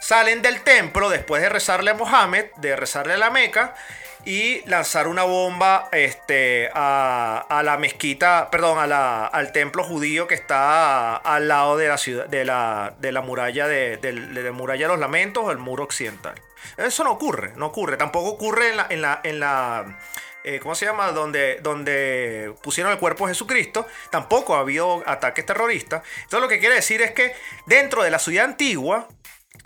Salen del templo después de rezarle a Mohammed, de rezarle a la Meca, y lanzar una bomba este, a, la mezquita, perdón, al templo judío que está al lado de la ciudad, de la, de la muralla de, de la muralla de los lamentos, el muro occidental. Eso no ocurre, no ocurre. Tampoco ocurre en la, en la, en la eh, ¿cómo se llama? Donde, donde pusieron el cuerpo de Jesucristo, tampoco ha habido ataques terroristas. Entonces lo que quiere decir es que dentro de la ciudad antigua,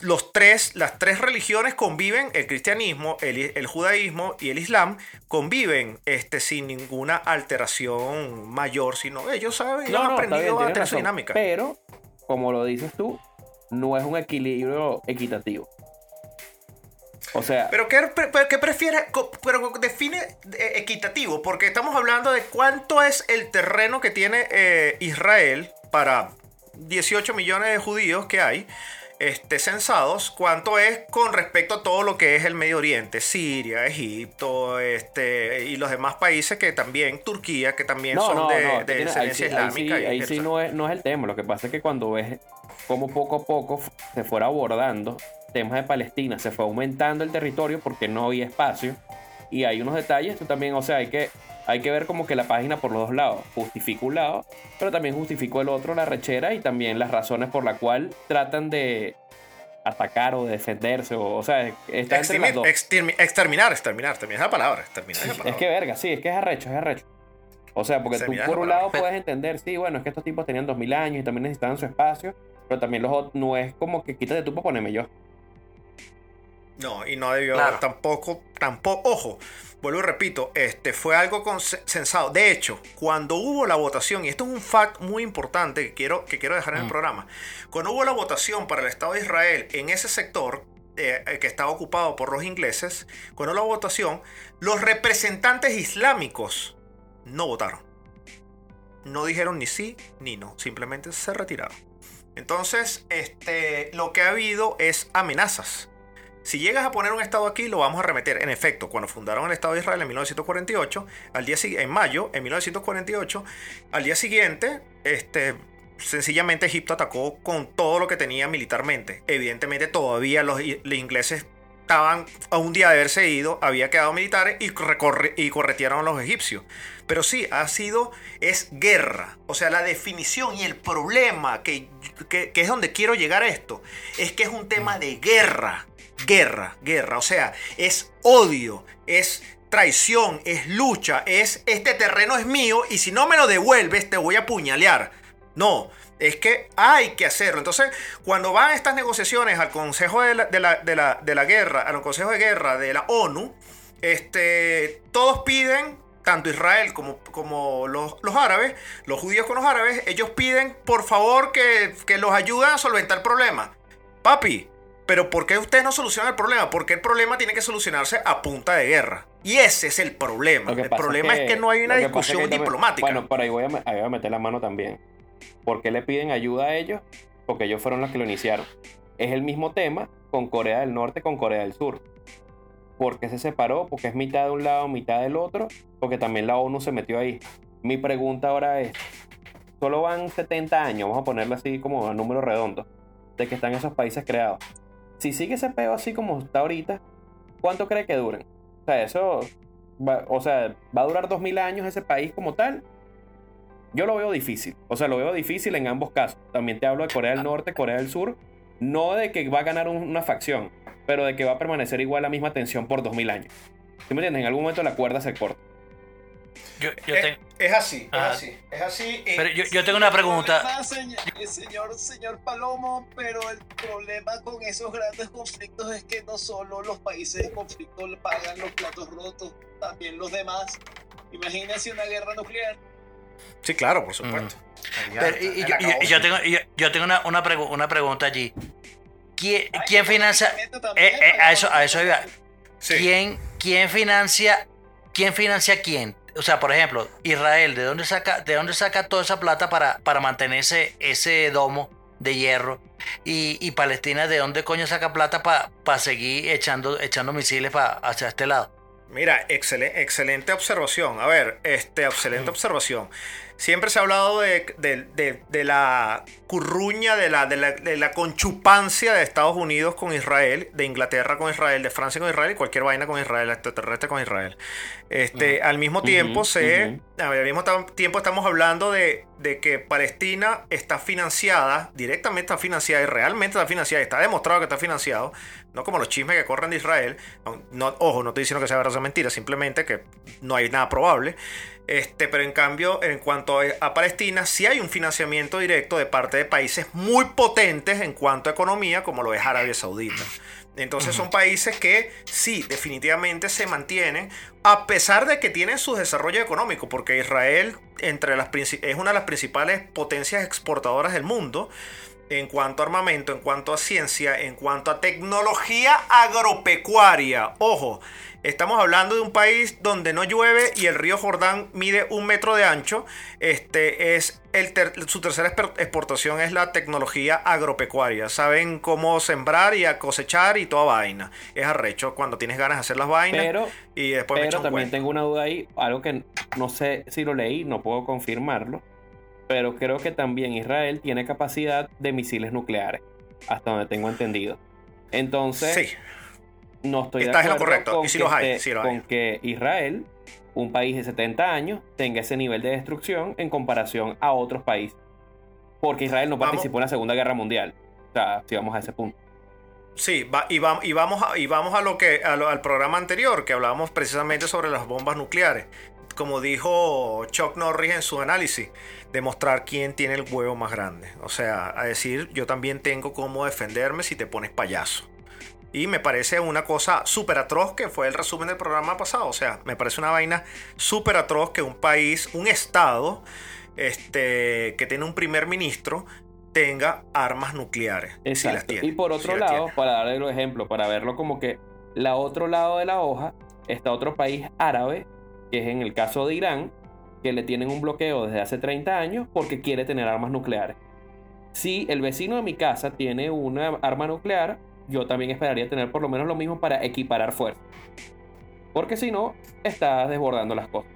los tres, las tres religiones conviven, el cristianismo, el, el judaísmo y el islam, conviven este, sin ninguna alteración mayor, sino ellos saben, ellos han aprendido bien, a tener su dinámica. Pero, como lo dices tú, no es un equilibrio equitativo. O sea, Pero ¿qué, qué prefiere? Co- Pero define eh, equitativo, porque estamos hablando de cuánto es el terreno que tiene eh, Israel para 18 millones de judíos que hay. Este, censados, cuánto es con respecto a todo lo que es el Medio Oriente, Siria, Egipto, este, y los demás países que también, Turquía, que también no, son no, de, no, de ahí ahí sí- islámica. y- ahí sí no es, no es el tema. Lo que pasa es que cuando ves cómo poco a poco se fuera abordando temas de Palestina, se fue aumentando el territorio porque no había espacio. Y hay unos detalles, tú también, o sea, hay que, hay que ver como que la página por los dos lados. Justifica un lado, pero también justificó el otro la rechera y también las razones por la cual tratan de atacar o de defenderse. O, o sea, está entre las Extermi- dos. extermi- exterminar, exterminar, exterminar es la palabra, exterminar es la Es que verga, sí, es que es arrecho, es arrecho. O sea, porque tú por un lado puedes entender, sí, bueno, es que estos tipos tenían 2000 años y también necesitaban su espacio, pero también los otros, no es como que quítate tú para ponerme yo. No, y no debió Claro. tampoco, tampoco, ojo, vuelvo y repito, este fue algo consensado. De hecho, cuando hubo la votación, y esto es un fact muy importante que quiero, que quiero dejar en el Mm. programa, cuando hubo la votación para el Estado de Israel en ese sector eh, eh, que estaba ocupado por los ingleses, cuando hubo la votación, los representantes islámicos no votaron. No dijeron ni sí ni no, simplemente se retiraron. Entonces, este, lo que ha habido es amenazas. Si llegas a poner un estado aquí, lo vamos a remeter. En efecto, cuando fundaron el Estado de Israel en 1948, al día en mayo, en 1948, al día siguiente, este, sencillamente Egipto atacó con todo lo que tenía militarmente. Evidentemente, todavía los, ingleses estaban a un día de haberse ido, había quedado militares y, recorre- y corretearon a los egipcios. Pero sí, ha sido, es guerra. O sea, la definición y el problema que, que, que es donde quiero llegar a esto, es que es un tema de guerra. Guerra, guerra. O sea, es odio, es traición, es lucha, es este terreno es mío y si no me lo devuelves te voy a apuñalear. No, Es que hay que hacerlo. Entonces, cuando van estas negociaciones al Consejo de la, de la, de la, de la Guerra, al Consejo de Guerra de la ONU, este, todos piden tanto Israel como, como los, los, árabes, los judíos con los árabes, ellos piden por favor que, que los ayuden a solventar el problema. Papi, pero ¿por qué ustedes no solucionan el problema? Porque el problema tiene que solucionarse a punta de guerra. Y ese es el problema. El problema es que, es que, no hay una discusión diplomática. Bueno, pero ahí voy, a, ahí voy a meter la mano también. ¿Por qué le piden ayuda a ellos? Porque ellos fueron los que lo iniciaron. Es el mismo tema con Corea del Norte, con Corea del Sur. ¿Por qué se separó? Porque es mitad de un lado, mitad del otro. Porque también la ONU se metió ahí. Mi pregunta ahora es, solo van 70 años, vamos a ponerlo así como a número redondo, de que están esos países creados. Si sigue ese peo así como está ahorita, ¿cuánto cree que duren? O sea, eso, va, o sea, ¿va a durar 2000 años ese país como tal? Yo lo veo difícil. O sea, lo veo difícil en ambos casos. También te hablo de Corea del Norte, Corea del Sur. No de que va a ganar una facción, pero de que va a permanecer igual la misma tensión por 2000 años. ¿Sí me entiendes? En algún momento la cuerda se corta. Yo, yo es, es, así, es así, es así. Pero yo, yo tengo una pregunta. Problema, señor, señor, señor Palomo, pero el problema con esos grandes conflictos es que no solo los países en conflicto pagan los platos rotos, también los demás. Imagínense una guerra nuclear. Sí, claro, por supuesto. Mm. Pero, y, yo, y, yo, tengo, yo, tengo una, una, pregu una pregunta allí. ¿Quién, Ay, ¿quién financia? Eh, eh, a eso, a eso iba. Sí. ¿Quién, ¿Quién financia? ¿Quién financia a quién? O sea, por ejemplo, Israel, ¿de dónde saca, de dónde saca toda esa plata para, para mantener ese, ese domo de hierro? Y, y Palestina, ¿de dónde coño saca plata para pa seguir echando, echando misiles hacia este lado? Mira, excelente, excelente observación. A ver, este, excelente observación. Siempre se ha hablado de, de, de, de la curruña, de la, la, de la, conchupancia de Estados Unidos con Israel, de Inglaterra con Israel, de Francia con Israel y cualquier vaina con Israel, extraterrestre con Israel. Este, uh -huh. Al mismo tiempo, uh -huh, se, uh -huh. al mismo tiempo estamos hablando de, que Palestina está financiada, directamente está financiada y realmente está financiada, está demostrado que está financiado, no como los chismes que corren de Israel. No, ojo, no estoy diciendo que sea verdad o mentira, simplemente que no hay nada probable. Este, pero en cambio, en cuanto a Palestina, sí hay un financiamiento directo de parte de países muy potentes en cuanto a economía, como lo es Arabia Saudita. Entonces son países que sí, definitivamente se mantienen, a pesar de que tienen su desarrollo económico, porque Israel entre las, es una de las principales potencias exportadoras del mundo en cuanto a armamento, en cuanto a ciencia, en cuanto a tecnología agropecuaria. Ojo, Estamos hablando de un país donde no llueve y el río Jordán mide un metro de ancho. Este es el ter su tercera exportación es la tecnología agropecuaria. Saben cómo sembrar y a cosechar y toda vaina. Es arrecho cuando tienes ganas de hacer las vainas. Pero, y después pero también tengo una duda ahí, algo que no sé si lo leí, no puedo confirmarlo. Pero creo que también Israel tiene capacidad de misiles nucleares, hasta donde tengo entendido. Entonces, sí no estoy Estás de en lo correcto. Y si los hay, este, los con hay. que Israel, un país de 70 años, tenga ese nivel de destrucción en comparación a otros países. Porque Israel no Vamos. participó en la Segunda Guerra Mundial. O sea, si vamos a ese punto. Sí, va, y, va, y, vamos a, y vamos a lo que a lo, al programa anterior, que hablábamos precisamente sobre las bombas nucleares. Como dijo Chuck Norris en su análisis, demostrar quién tiene el huevo más grande. O sea, a decir, yo también tengo cómo defenderme si te pones payaso. Y me parece una cosa súper atroz que fue el resumen del programa pasado. O sea, me parece una vaina súper atroz que un país, un estado, este, que tiene un primer ministro, tenga armas nucleares. Exacto. Si las tiene, y por otro si lado, para darle los ejemplos, para verlo como que la otro lado de la hoja está otro país árabe, que es en el caso de Irán, que le tienen un bloqueo desde hace 30 años porque quiere tener armas nucleares. Si el vecino de mi casa tiene una arma nuclear, yo también esperaría tener por lo menos lo mismo para equiparar fuerza. Porque si no, está desbordando las cosas.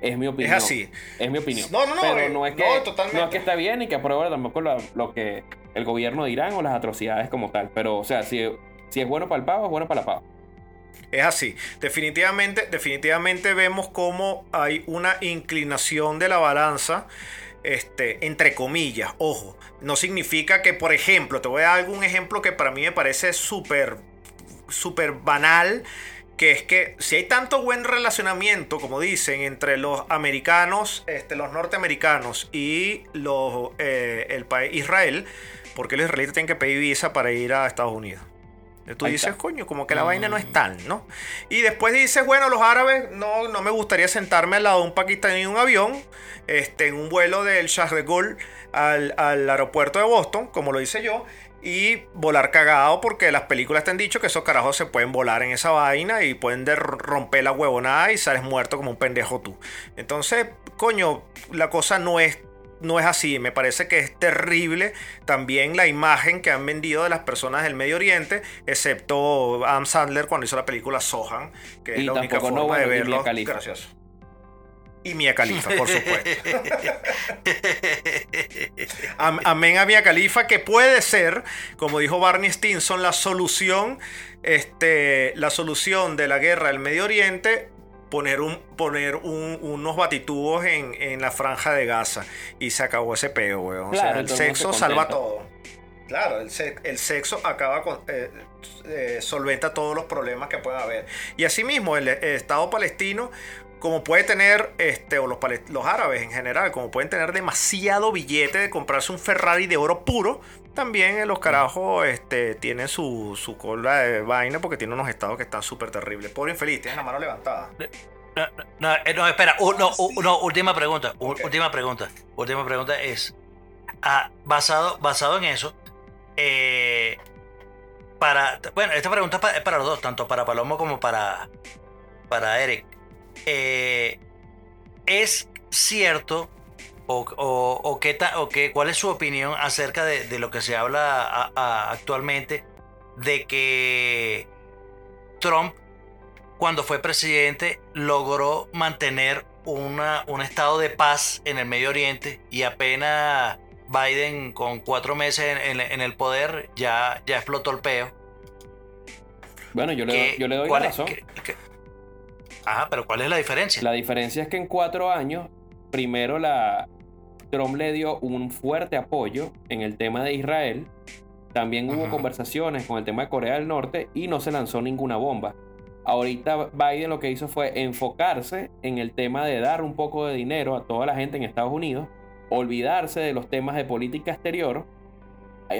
Es mi opinión. Es así. Es mi opinión. No, no, no. Pero eh, no es que, no, totalmente. no es que está bien ni que apruebe tampoco lo, lo que el gobierno de Irán o las atrocidades como tal. Pero, o sea, si, si es bueno para el pavo, es bueno para la pava. Es así. Definitivamente, definitivamente vemos cómo hay una inclinación de la balanza. Este, entre comillas, ojo, no significa que, por ejemplo, te voy a dar algún ejemplo que para mí me parece súper, súper banal, que es que si hay tanto buen relacionamiento, como dicen, entre los americanos, este, los norteamericanos y los, eh, el país Israel, ¿por qué los israelitas tienen que pedir visa para ir a Estados Unidos? Tú Ahí dices, está. coño, como que la vaina no es tal, ¿no? Y después dices, bueno, los árabes, no, no me gustaría sentarme al lado de un pakistaní en un avión, este, en un vuelo del Charles de Gaulle al, al aeropuerto de Boston, como lo hice yo, y volar cagado porque las películas te han dicho que esos carajos se pueden volar en esa vaina y pueden de- romper la huevonada y sales muerto como un pendejo tú. Entonces, coño, la cosa no es no es así. Me parece que es terrible también la imagen que han vendido de las personas del Medio Oriente, excepto Adam Sandler cuando hizo la película Sohan, que es la única forma no, de bueno, y Mia verlo. Gracias. Y Mia Khalifa, por supuesto. Am- Amén a Mia Khalifa, que puede ser, como dijo Barney Stinson, la solución, este, la solución de la guerra del Medio Oriente. Poner, un, poner un- unos batitubos en, en la franja de Gaza. Y se acabó ese peo, weón. O sea, el sexo se salva todo. Claro, el, se- el sexo acaba con. eh, eh, solventa todos los problemas que pueda haber. Y asimismo, el, el Estado palestino, como puede tener, este, o los, los árabes en general, como pueden tener demasiado billete de comprarse un Ferrari de oro puro, también los carajos este, tienen su, su cola de vaina porque tienen unos estados que están súper terribles. Pobre infeliz, tienes la mano levantada. No, no, no, eh, espera, no, no, última pregunta, última pregunta, última pregunta es, ah, basado, basado en eso, eh, para, bueno, esta pregunta es para los dos, tanto para Palomo como para, para Eric. Eh, ¿Es cierto o, o, o qué ta- o qué, cuál es su opinión acerca de, de lo que se habla a- a- actualmente de que Trump cuando fue presidente, logró mantener una, un estado de paz en el Medio Oriente y apenas Biden con cuatro meses en, en- en el poder ya, ya explotó el peo. Bueno, yo le, ¿Qué- doy- yo le doy la es- razón. qué- qué- Ajá, pero ¿cuál es la diferencia? La diferencia es que en cuatro años, primero la Trump le dio un fuerte apoyo en el tema de Israel. También hubo conversaciones con el tema de Corea del Norte y no se lanzó ninguna bomba. Ahorita Biden lo que hizo fue enfocarse en el tema de dar un poco de dinero a toda la gente en Estados Unidos, olvidarse de los temas de política exterior,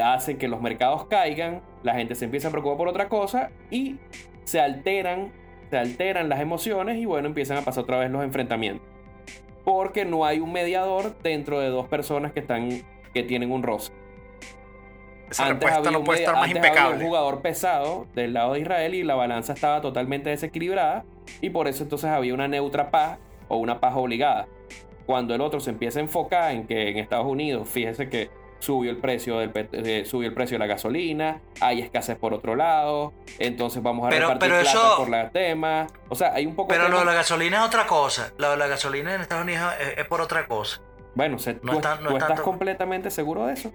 hace que los mercados caigan, la gente se empieza a preocupar por otra cosa y se alteran, se alteran las emociones y bueno, empiezan a pasar otra vez los enfrentamientos. Porque no hay un mediador dentro de dos personas que están que tienen un roce. Esa Antes respuesta había no puede estar más impecable. un jugador pesado del lado de Israel y la balanza estaba totalmente desequilibrada y por eso entonces había una neutra paz o una paz obligada. Cuando el otro se empieza a enfocar en que en Estados Unidos, fíjese que subió el precio del eh, subió el precio de la gasolina, hay escasez por otro lado, entonces vamos a Pero- repartir pero plata eso- por la tema. O sea, hay un poco Pero de lo de la gasolina es otra cosa. Lo de la gasolina en Estados Unidos es, es por otra cosa. Bueno, se- no tú, tú estás tanto- completamente seguro de eso.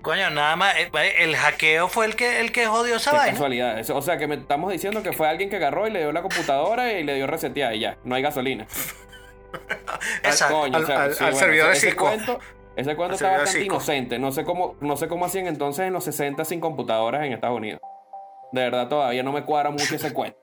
Coño, nada más. eh, El hackeo fue el que, el que jodió esa Qué vaina. casualidad. O sea, que me estamos diciendo que fue alguien que agarró y le dio la computadora y le dio resetear y ya. No hay gasolina. Exacto. Coño, Al- o sea, al- sí, al bueno, servidor de Cisco. cuento, ese cuento está bastante inocente. No sé cómo, no sé cómo hacían entonces en los 60 sin computadoras en Estados Unidos. De verdad, todavía no me cuadra mucho ese cuento.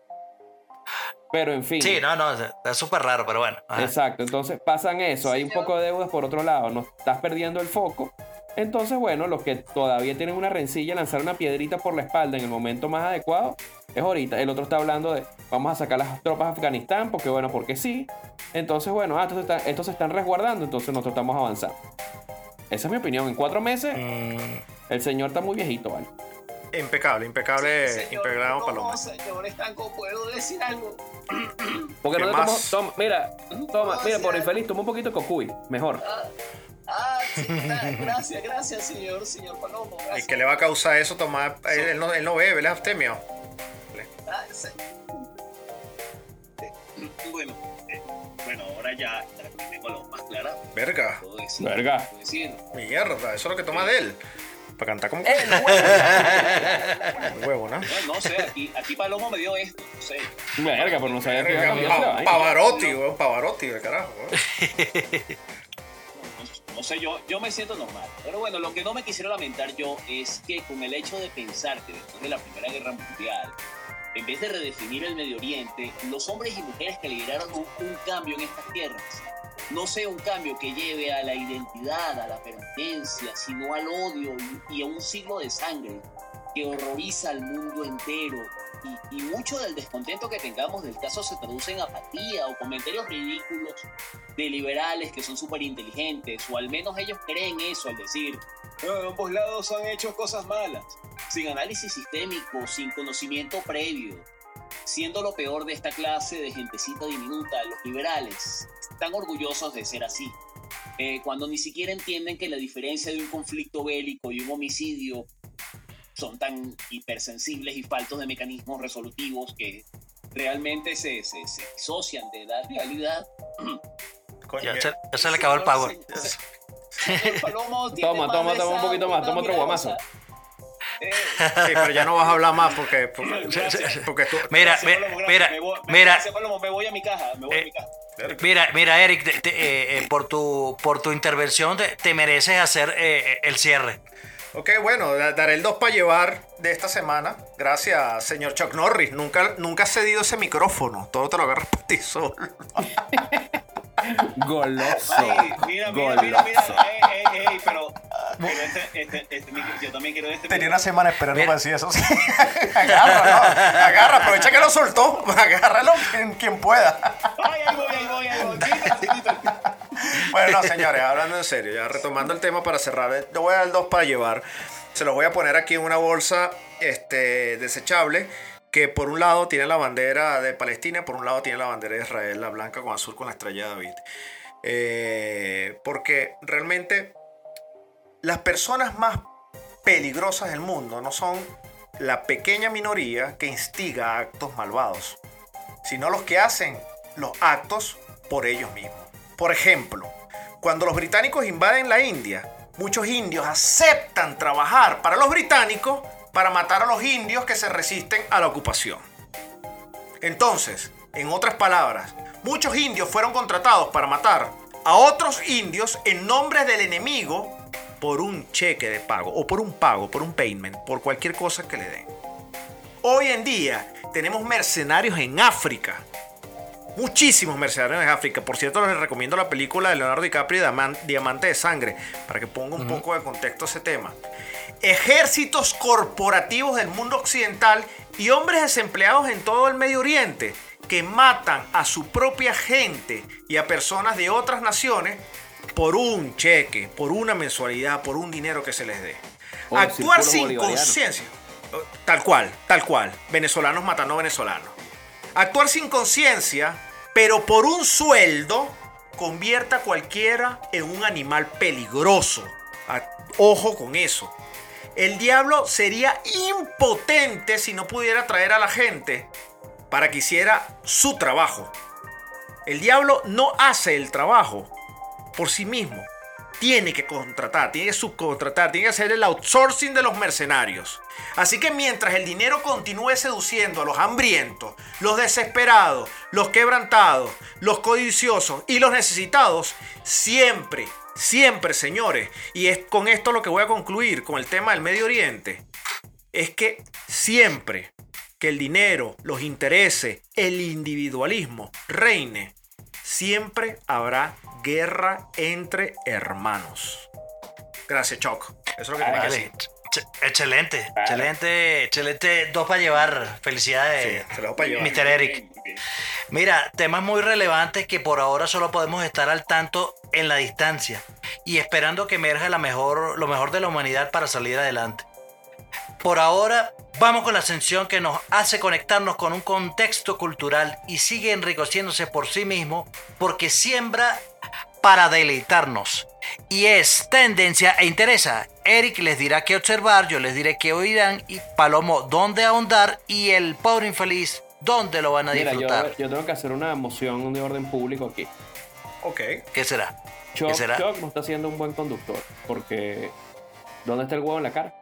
Pero en fin. Sí, no, no, está súper raro, pero bueno. ajá. Exacto, entonces pasan eso, hay un poco de deudas por otro lado, no estás perdiendo el foco. Entonces, bueno, los que todavía tienen una rencilla, lanzar una piedrita por la espalda en el momento más adecuado, es ahorita. El otro está hablando de, vamos a sacar las tropas de Afganistán, porque bueno, porque sí. Entonces, bueno, ah, estos, están- estos se están resguardando, entonces nosotros estamos avanzando. Esa es mi opinión. En cuatro meses, Mm, el señor está muy viejito, ¿vale? Impecable, impecable, Señor, impecable no, Paloma. señor Estanco, ¿puedo decir algo? Porque ¿Qué no te tomo- toma, mira, toma, No, mira, sí, por algo. infeliz, toma un poquito de cocuy, mejor. Ah, ah, sí, gracias, gracias, señor, señor Palomo. ¿Y Gracias. qué le va a causar eso tomar? Él, él no, él no bebe, él es abstemio. Sí. Bueno, eh, bueno, ahora ya, ya que tengo la voz más clara, Verga, puedo decir. Verga. puedo decir, mierda, eso es lo que toma de él. Para cantar como ¡Eh, huevo, ¿no? no, no sé, aquí, aquí Palomo me dio esto, no sé. Verga, pero no sabía que Verga, Pa- vaina. Pavarotti, weón, Pavarotti, de carajo, no sé, yo, yo me siento normal. Pero bueno, lo que no me quisiera lamentar yo es que con el hecho de pensar que después de la Primera Guerra Mundial, en vez de redefinir el Medio Oriente, los hombres y mujeres que lideraron un, cambio en estas tierras no sea un cambio que lleve a la identidad, a la pertenencia, sino al odio y, a un siglo de sangre que horroriza al mundo entero. Y, mucho del descontento que tengamos del caso se traduce en apatía o comentarios ridículos de liberales que son súper inteligentes, o al menos ellos creen eso al decir, "No, ambos lados han hecho cosas malas, sin análisis sistémico, sin conocimiento previo. Siendo lo peor de esta clase de gentecita diminuta, los liberales están orgullosos de ser así. Eh, cuando ni siquiera entienden que la diferencia de un conflicto bélico y un homicidio son tan hipersensibles y faltos de mecanismos resolutivos que realmente se, se, se disocian de la realidad. Coño, Ya se, ya se le acabó el power. Señor Palomo tiene Toma, toma, toma un poquito más, toma otro guamazo. Sí, pero ya no vas a hablar más porque, porque, Gracias. porque tú... Mira, gracias, mi- Palomo, gracias. mira, Me voy- mira, gracias, Palomo, me voy a mi caja, me voy a Eh, mi caja. mira, mira, Eric, te- te- eh, eh, por tu por tu intervención te, te mereces hacer eh, el cierre. Ok, bueno, da- daré el 2 para llevar de esta semana. Gracias, señor Chuck Norris. Nunca, nunca has cedido ese micrófono. Todo te lo agarras por ti solo. Goloso. Ay, mira, mira, mira, mira. Goloso. Ey, ey, ey, pero, pero este, este, este, micro- yo también quiero este. Tenía una semana esperando para decir eso. sí. agarra, ¿no? Agarra, aprovecha que lo soltó. Agárralo quien, quien pueda. Ay, ahí voy, ahí voy, ahí voy. Quítate, quítate. Bueno, no, señores, hablando en serio, ya retomando el tema para cerrar, eh, le voy a dar 2 para llevar. Se los voy a poner aquí en una bolsa este, desechable que por un lado tiene la bandera de Palestina, por un lado tiene la bandera de Israel, la blanca con azul con la estrella de David. Eh, porque realmente las personas más peligrosas del mundo no son la pequeña minoría que instiga actos malvados, sino los que hacen los actos por ellos mismos. Por ejemplo, cuando los británicos invaden la India, muchos indios aceptan trabajar para los británicos para matar a los indios que se resisten a la ocupación. Entonces, en otras palabras, muchos indios fueron contratados para matar a otros indios en nombre del enemigo por un cheque de pago o por un pago, por un payment, por cualquier cosa que le den. Hoy en día tenemos mercenarios en África. Muchísimos mercenarios en África. Por cierto, les recomiendo la película de Leonardo DiCaprio, Diaman- Diamante de Sangre, para que ponga un poco de contexto a ese tema. Ejércitos corporativos del mundo occidental y hombres desempleados en todo el Medio Oriente que matan a su propia gente y a personas de otras naciones por un cheque, por una mensualidad, por un dinero que se les dé. O Actuar sin conciencia. Tal cual, tal cual. Venezolanos matando venezolanos. Actuar sin conciencia, pero por un sueldo, convierta a cualquiera en un animal peligroso. A- Ojo con eso. El diablo sería impotente si no pudiera traer a la gente para que hiciera su trabajo. El diablo no hace el trabajo por sí mismo. Tiene que contratar, tiene que subcontratar, tiene que hacer el outsourcing de los mercenarios. Así que mientras el dinero continúe seduciendo a los hambrientos, los desesperados, los quebrantados, los codiciosos y los necesitados, siempre, siempre, señores, y es con esto lo que voy a concluir con el tema del Medio Oriente, es que siempre que el dinero, los intereses, el individualismo reine, siempre habrá guerra entre hermanos. Gracias, Choc. Eso es lo que tenía que Vale. decir. Ch- Excelente, excelente, excelente. Dos para llevar. Felicidades, Sí, se lo dejo para llevar. Mr. Eric. Mira, temas muy relevantes que por ahora solo podemos estar al tanto en la distancia y esperando que emerja lo mejor de la humanidad para salir adelante. Por ahora, vamos con la ascensión que nos hace conectarnos con un contexto cultural y sigue enriqueciéndose por sí mismo porque siembra para deleitarnos. Y es tendencia e interesa. Eric les dirá qué observar, yo les diré qué oirán y Palomo dónde ahondar y el pobre infeliz dónde lo van a Mira, disfrutar. yo, yo tengo que hacer una moción de orden público aquí. Ok. ¿Qué será? Choc, será? Choc no está siendo un buen conductor. Porque. ¿Dónde está el huevo en la cara?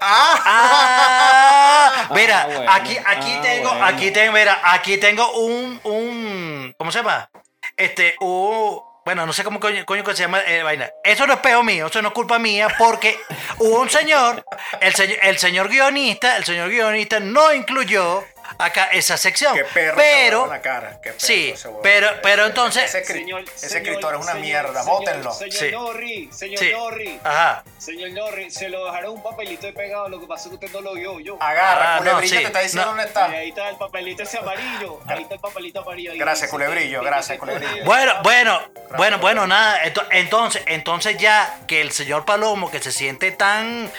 ¡Ah! Ah, mira, Ah, bueno. aquí, aquí Ah, tengo, bueno. aquí tengo, mira, aquí tengo un, un, ¿cómo se llama? Este, un, bueno, no sé cómo coño, coño que se llama eh, vaina. Eso no es peo mío, eso no es culpa mía, porque hubo un señor el, señor, el señor guionista, el señor guionista no incluyó acá esa sección. Qué perro pero en la cara. Qué perro sí, pero, pero entonces, Ese, escri- Señor- ese señor- escritor es una señor- mierda, señor- bótenlo. Señor Sí. Norri, señor sí, Norri, ajá, señor Norri, se lo dejaron un papelito ahí pegado, lo que pasa es que usted no lo vio, yo. Agarra, Ah, no, culebrillo, sí. te está diciendo No. dónde Y está. ahí está el papelito ese amarillo, ahí está el papelito amarillo. ahí Gracias, dice, culebrillo, "Vete, gracias, culebrillo". vete". Bueno, bueno, bueno, bueno, nada. ento- Entonces, entonces ya que el señor Palomo, que se siente tan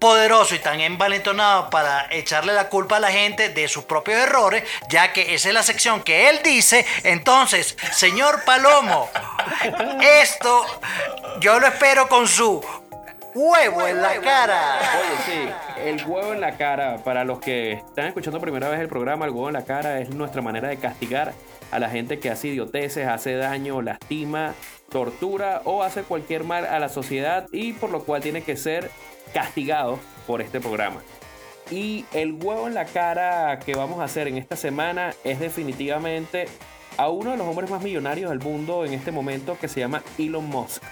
poderoso y tan envalentonado para echarle la culpa a la gente de sus propios errores, ya que esa es la sección que él dice, entonces, señor Palomo, esto yo lo espero con su huevo en la cara. Oye, sí, el huevo en la cara, para los que están escuchando primera vez el programa, el huevo en la cara es nuestra manera de castigar a la gente que hace idioteces, hace daño, lastima, tortura o hace cualquier mal a la sociedad y por lo cual tiene que ser castigado por este programa. Y el huevo en la cara que vamos a hacer en esta semana es definitivamente a uno de los hombres más millonarios del mundo en este momento que se llama Elon Musk.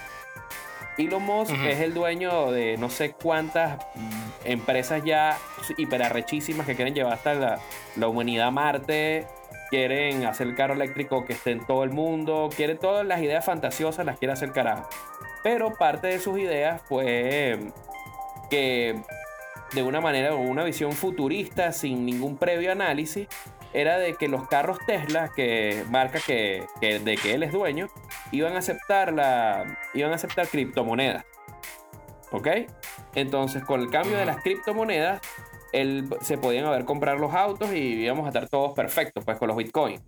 Elon Musk es el dueño de no sé cuántas empresas ya hiperarrechísimas que quieren llevar hasta la, la humanidad a Marte, quieren hacer el carro eléctrico que esté en todo el mundo, quiere todas las ideas fantasiosas, las quiere hacer carajo. Pero parte de sus ideas fue mm, que de una manera o una visión futurista sin ningún previo análisis era de que los carros Tesla, que marca que, que- de que él es dueño, iban a aceptar la iban a aceptar criptomonedas. ¿Ok? Entonces, con el cambio de las criptomonedas, él- se podían haber comprar los autos y íbamos a estar todos perfectos, pues con los bitcoins.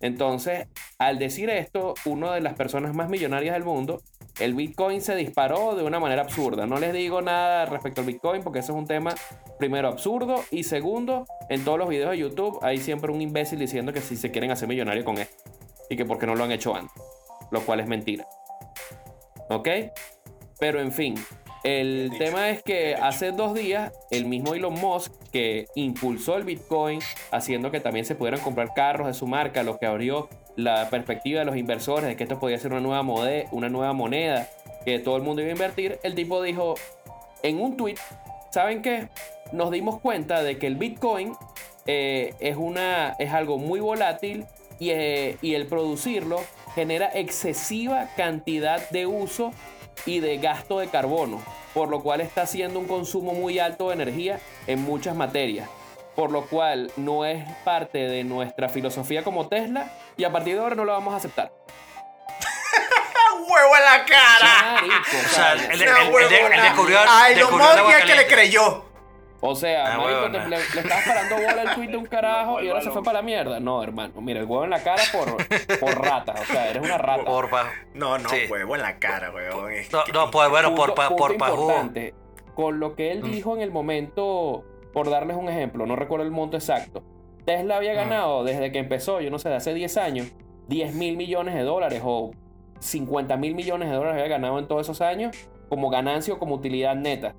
Entonces, al decir esto, una de las personas más millonarias del mundo, el Bitcoin se disparó de una manera absurda. No les digo nada respecto al Bitcoin porque eso es un tema, primero, absurdo y segundo, en todos los videos de YouTube hay siempre un imbécil diciendo que si se quieren hacer millonario con esto y que porque no lo han hecho antes, lo cual es mentira. ¿Ok? Pero en fin, el tema es que hace dos días el mismo Elon Musk que impulsó el Bitcoin haciendo que también se pudieran comprar carros de su marca, lo que abrió la perspectiva de los inversores de que esto podía ser una nueva, mode- una nueva moneda que todo el mundo iba a invertir, el tipo dijo en un tweet, ¿saben qué? Nos dimos cuenta de que el Bitcoin eh, es, una, es algo muy volátil y, eh, y el producirlo genera excesiva cantidad de uso y de gasto de carbono, por lo cual está haciendo un consumo muy alto de energía en muchas materias, por lo cual no es parte de nuestra filosofía como Tesla y a partir de ahora no lo vamos a aceptar. ¡Huevo en la cara! Marico, O sea, el Musk agua y el que le creyó. O sea, Ah, marico, huevona. te- le, le estabas parando bola al tweet de un carajo y ahora se fue para la mierda. No, hermano, mira, el huevo en la cara por, por rata. O sea, eres una rata. Porfa. No, no, Sí. huevo en la cara, huevón. No, no, pues bueno, por, Punto- pa- punto por pajú. importante. Con lo que él Mm. dijo en el momento, por darles un ejemplo, no recuerdo el monto exacto. Tesla había Mm. ganado desde que empezó, yo no sé, de hace 10 años, 10 mil millones de dólares o 50 mil millones de dólares había ganado en todos esos años como ganancia o como utilidad neta.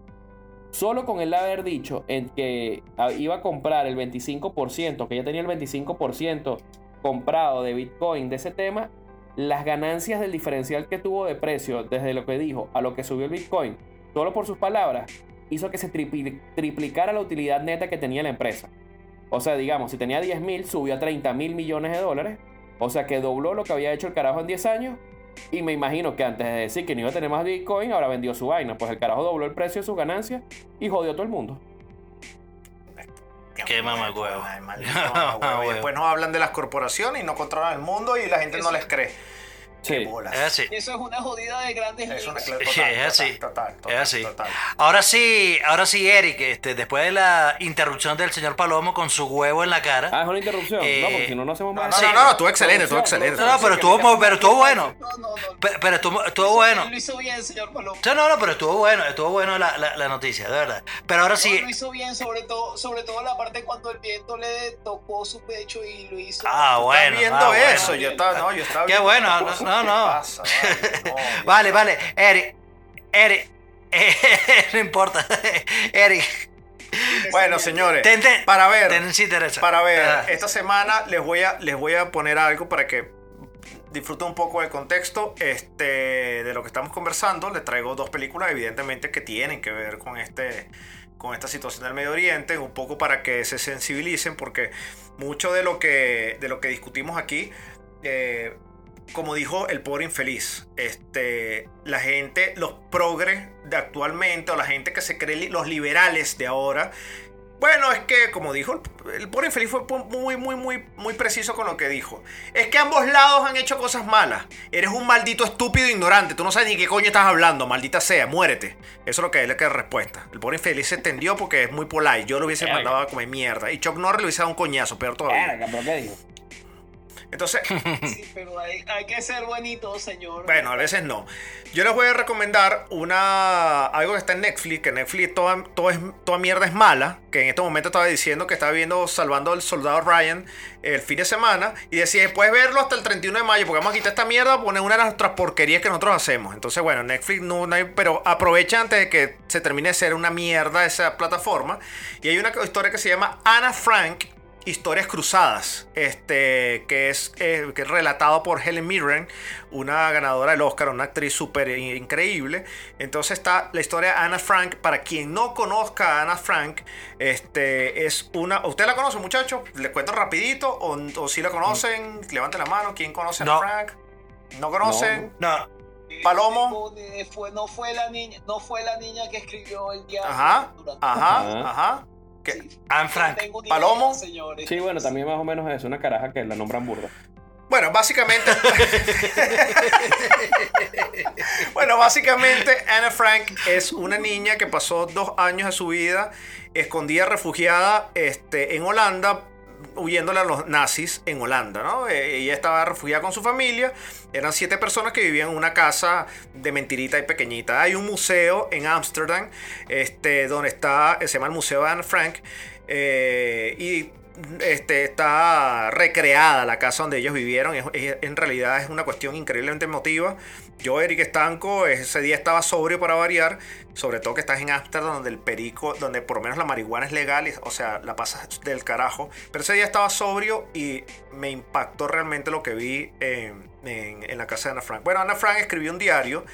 Solo con él haber dicho en que ah, iba a comprar el 25%, que ya tenía el 25% comprado de Bitcoin de ese tema, las ganancias del diferencial que tuvo de precio desde lo que dijo a lo que subió el Bitcoin, solo por sus palabras, hizo que se tripli- triplicara la utilidad neta que tenía la empresa. O sea, digamos, si tenía 10 mil, subió a 30 mil millones de dólares. O sea, que dobló lo que había hecho el carajo en 10 años. Y me imagino que antes de decir que no iba a tener más Bitcoin, ahora vendió su vaina. Pues el carajo dobló el precio de sus ganancias y jodió a todo el mundo. Qué. Y después nos hablan de las corporaciones y no controlan el mundo y la gente no les cree. Qué Sí. bolas. Es así. Eso es una jodida de grandes Es una total, Es total, así. Total, total, Es así. total. Ahora sí, ahora sí, Eric, este, después de la interrupción del señor Palomo con su huevo en la cara. Ah, es una interrupción. Eh, no, porque si no, no hacemos No, más. no, no, no, tú excelente, tú excelente. No, no, pero estuvo, pero estuvo bueno. No, no, no. Pero, pero estuvo, estuvo bueno. Lo hizo bien, señor Palomo. No, no, no, pero estuvo bueno, estuvo bueno la, la, la noticia, de verdad. Pero ahora sí. No, lo hizo bien, sobre todo, sobre todo la parte cuando el viento le tocó su pecho y lo hizo. Ah, bueno. Estás viendo ah, bueno. eso, yo estaba, no, yo estaba Qué bueno, no. No, ¿Qué no. pasa? Vale, no, Vale, vale, Eric, Eric, no importa, Eric, Bueno, señores, ten, ten- para ver, ten- sí para ver, Ah, esta semana les voy a les voy a poner algo para que disfruten un poco del contexto este, de lo que estamos conversando, les traigo dos películas evidentemente que tienen que ver con, este, con esta situación del Medio Oriente, un poco para que se sensibilicen, porque mucho de lo que, de lo que discutimos aquí, eh, como dijo el pobre infeliz, este, la gente, los progres de actualmente, o la gente que se cree los liberales de ahora, bueno, es que, como dijo, el pobre infeliz fue muy, muy, muy, muy preciso con lo que dijo. Es que ambos lados han hecho cosas malas. Eres un maldito estúpido ignorante. Tú no sabes ni qué coño estás hablando. Maldita sea, muérete. Eso es lo que es la respuesta. El pobre infeliz se entendió porque es muy polite. Yo lo hubiese mandado a comer mierda. Y Chuck Norris le hubiese dado un coñazo, peor todavía. ¿qué dijo? Entonces. Sí, pero hay, que ser bonito, señor. Bueno, a veces no. Yo les voy a recomendar una algo que está en Netflix, que Netflix toda, es, toda mierda es mala, que en este momento estaba diciendo que estaba viendo Salvando al Soldado Ryan el fin de semana y decía, puedes verlo hasta el 31 de mayo, porque vamos a quitar esta mierda, poner una de las otras porquerías que nosotros hacemos. Entonces, bueno, Netflix no, hay, pero aprovecha antes de que se termine de ser una mierda esa plataforma. Y hay una historia que se llama Anna Frank, Historias Cruzadas, este, que, es, eh, que es relatado por Helen Mirren, una ganadora del Oscar, una actriz súper increíble. Entonces está la historia de Anna Frank. Para quien no conozca a Anna Frank, este, es una... ¿Usted la conoce, muchachos? ¿Les cuento rapidito? ¿O, si la conocen? Levanten la mano. ¿Quién conoce a Anna Frank? ¿No conocen? No. Palomo. no fue la niña, no fue la niña que escribió el diario. Ajá, ajá, ajá. Anne Frank. Palomo. Sí, bueno, también más o menos es una caraja que la nombran burda. Bueno, básicamente. bueno, básicamente Anne Frank es una niña que pasó dos años de su vida escondida, refugiada este, en Holanda huyéndole a los nazis en Holanda, ¿no? Eh, ella estaba refugiada con su familia, eran siete personas que vivían en una casa de mentirita y pequeñita. Hay un museo en Ámsterdam, este, donde está, se llama el Museo de Anne Frank, eh, y este, está recreada la casa donde ellos vivieron. en realidad es una cuestión increíblemente emotiva. Yo, Eric Estanco, ese día estaba sobrio para variar, sobre todo que estás en Amsterdam, donde el perico, donde por lo menos la marihuana es legal, o sea, la pasas del carajo. Pero ese día estaba sobrio y me impactó realmente lo que vi en, en la casa de Ana Frank. Bueno, Ana Frank escribió un diario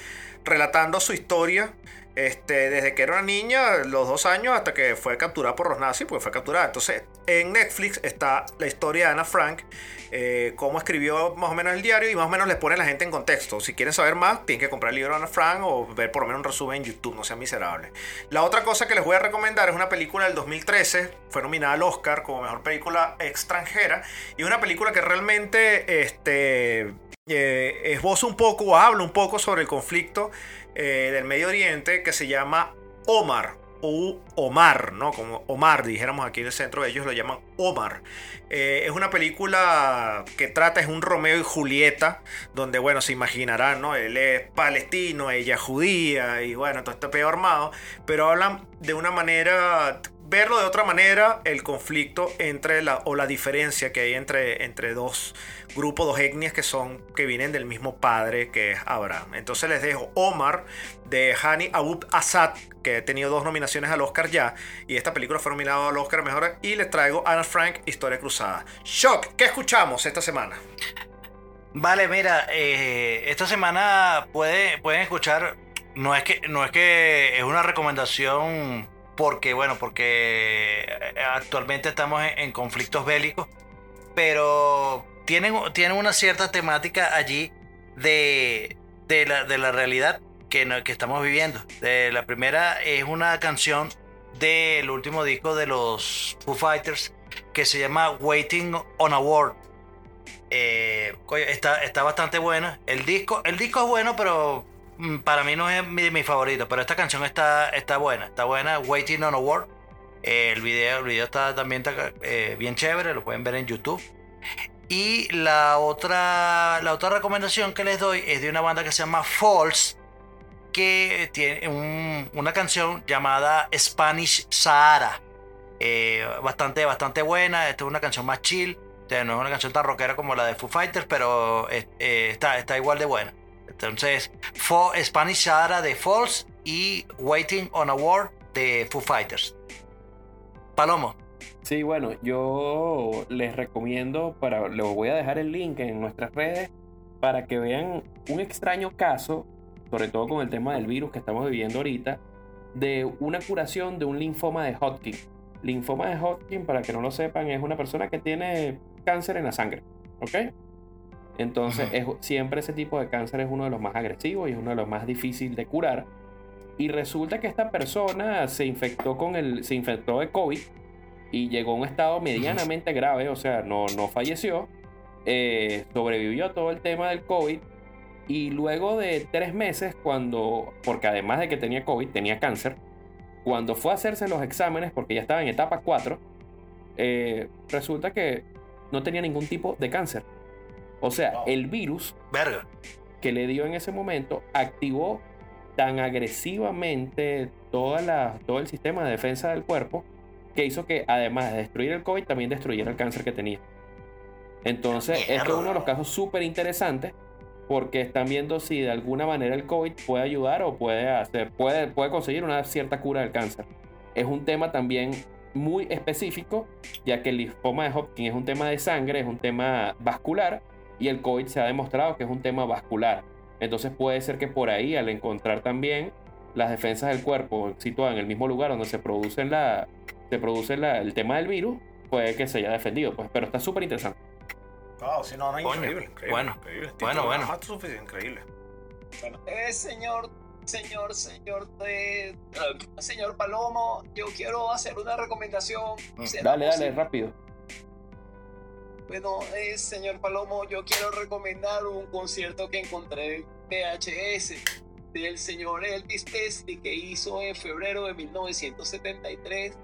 relatando su historia este, desde que era una niña, los dos años, hasta que fue capturada por los nazis, pues fue capturada. Entonces, en Netflix está la historia de Ana Frank, eh, cómo escribió más o menos el diario y más o menos les pone a la gente en contexto. Si quieren saber más, tienen que comprar el libro de Ana Frank o ver por lo menos un resumen en YouTube, no sean miserables. La otra cosa que les voy a recomendar es una película del 2013, fue nominada al Oscar como mejor película extranjera y una película que realmente este, eh, esboza un poco o habla un poco sobre el conflicto eh, del Medio Oriente que se llama Omar. O Omar, ¿no? Como Omar, dijéramos aquí en el centro, ellos lo llaman Omar. Eh, es una película que trata, es un Romeo y Julieta, donde, bueno, se imaginarán, ¿no? Él es palestino, ella judía, y bueno, todo este peor armado, pero hablan de una manera verlo de otra manera, el conflicto entre la, o la diferencia que hay entre, entre dos grupos, dos etnias que son, que vienen del mismo padre que es Abraham. Entonces les dejo Omar de Hani Abub Assad, que ha tenido dos nominaciones al Oscar ya, y esta película fue nominada al Oscar Mejor, y les traigo Anna Frank, Historia Cruzada. Shock, ¿qué escuchamos esta semana? Vale, mira, eh, esta semana puede, pueden escuchar, no es que, no es que es una recomendación porque, bueno, porque eh, actualmente estamos en, conflictos bélicos, pero tienen, tienen una cierta temática allí de, de, la, de la realidad que, que estamos viviendo. De, la primera es una canción del último disco de los Foo Fighters que se llama Waiting on a Word. Eh, está, está bastante buena. El disco, el disco es bueno, pero para mí no es mi, favorito, pero esta canción está, está buena, está buena, Waiting on a Word. el, video, el video está también eh, bien chévere, lo pueden ver en YouTube. Y la otra, la otra recomendación que les doy es de una banda que se llama False, que tiene una canción llamada Spanish Sahara. Eh, bastante, bastante buena, esta es una canción más chill, no es una canción tan rockera como la de Foo Fighters, pero eh, está, está igual de buena. Entonces, fue Spanish Sahara de Falls y Waiting on a War de Foo Fighters. Palomo. Sí, bueno, yo les recomiendo, para, les voy a dejar el link en nuestras redes, para que vean un extraño caso, sobre todo con el tema del virus que estamos viviendo ahorita, de una curación de un linfoma de Hodgkin. Linfoma de Hodgkin, para que no lo sepan, es una persona que tiene cáncer en la sangre. ¿Ok? Entonces, es, siempre ese tipo de cáncer es uno de los más agresivos y es uno de los más difíciles de curar. Y resulta que esta persona se infectó con el, se infectó de COVID y llegó a un estado medianamente grave, o sea, no, no falleció. Eh, sobrevivió a todo el tema del COVID. Y luego de tres meses, cuando, porque además de que tenía COVID, tenía cáncer, cuando fue a hacerse los exámenes, porque ya estaba en etapa 4, eh, resulta que no tenía ningún tipo de cáncer. O sea, el virus que le dio en ese momento activó tan agresivamente toda la, todo el sistema de defensa del cuerpo que hizo que además de destruir el COVID también destruyera el cáncer que tenía. Entonces, esto es uno de los casos súper interesantes porque están viendo si de alguna manera el COVID puede ayudar o puede hacer, puede, puede conseguir una cierta cura del cáncer. Es un tema también muy específico, ya que el linfoma de Hopkins es un tema de sangre, es un tema vascular, y el COVID se ha demostrado que es un tema vascular. Entonces puede ser que por ahí, al encontrar también las defensas del cuerpo situadas en el mismo lugar donde se produce, la, se produce el tema del virus, puede que se haya defendido. Pues, pero está súper interesante. Wow, sí, no, no, increíble, increíble, Bueno, increíble. bueno, bueno. increíble. Eh, señor, señor, señor, eh, señor Palomo, yo quiero hacer una recomendación. ¿Será Dale, dale, rápido. Bueno, eh, señor Palomo, yo quiero recomendar un concierto que encontré en VHS del señor Elvis Presley que hizo en febrero de 1973.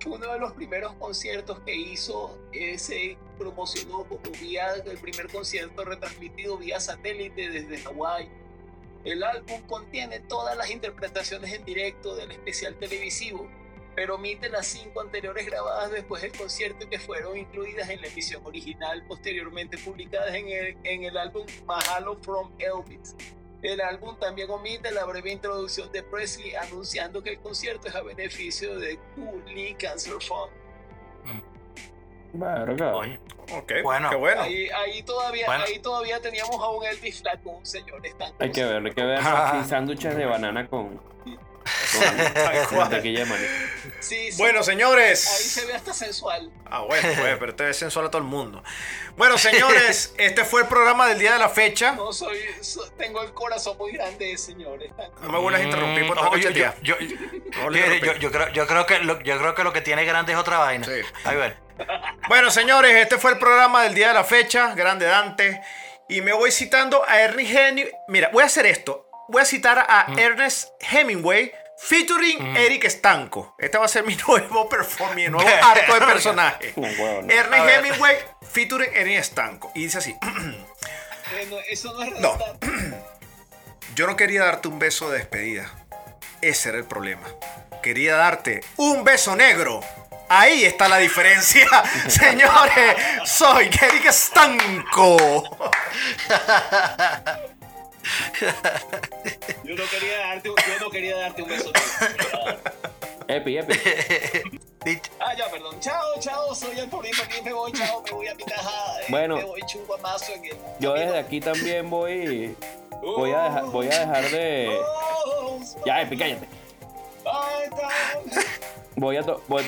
Fue uno de los primeros conciertos que hizo, eh, se promocionó como vía el primer concierto retransmitido vía satélite desde Hawái. El álbum contiene todas las interpretaciones en directo del especial televisivo pero omite las cinco anteriores grabadas después del concierto que fueron incluidas en la emisión original posteriormente publicadas en el, en el álbum Mahalo from Elvis. El álbum también omite la breve introducción de Presley anunciando que el concierto es a beneficio de Lee Cancer Fund. Verga. Oye, Ok, Bueno. qué bueno. Ahí, ahí, todavía, Bueno. ahí todavía teníamos a un Elvis flaco, un señor. Hay que verlo, hay que ver así sándwiches de banana con, Tal. Sí, sí, Bueno, ahí señores. se ve hasta sensual. Ah, bueno, pues, pero te ves sensual a todo el mundo. Bueno, señores, este fue el programa del día de la fecha. No soy, so- tengo el corazón muy grande, señor. estanco. No me vuelvas a interrumpir por oye, yo, yo, yo, yo- creo, yo, creo que lo, yo creo que lo que tiene grande es otra vaina. Sí. Ahí ver. Bueno, señores, este fue el programa del día de la fecha, Grande Dante. Y me voy citando a Ernest Hemingway. Mira, voy a hacer esto. Voy a citar a Ernest Hemingway featuring Eric Stanco. Este va a ser mi nuevo performance, mi nuevo arco de personaje. Un huevo, ¿no? Ernest. Hemingway featuring Eric Stanco. Y dice así. Bueno, eso no es No. Yo no quería darte un beso de despedida. Ese era el problema. Quería darte un beso negro. Ahí está la diferencia. Señores, soy Eric Stanco. Yo no quería darte, un- yo no quería darte un beso. Epi, epi. Ah, ya, perdón. Chao, chao, soy el porrito aquí, me voy, chao, me voy a mi caja. eh, Bueno. Me voy chuguamazo en el. Yo desde aquí también voy. Voy a dejar, voy a dejar de. Ya, Epi, cállate. Voy a. to- voy-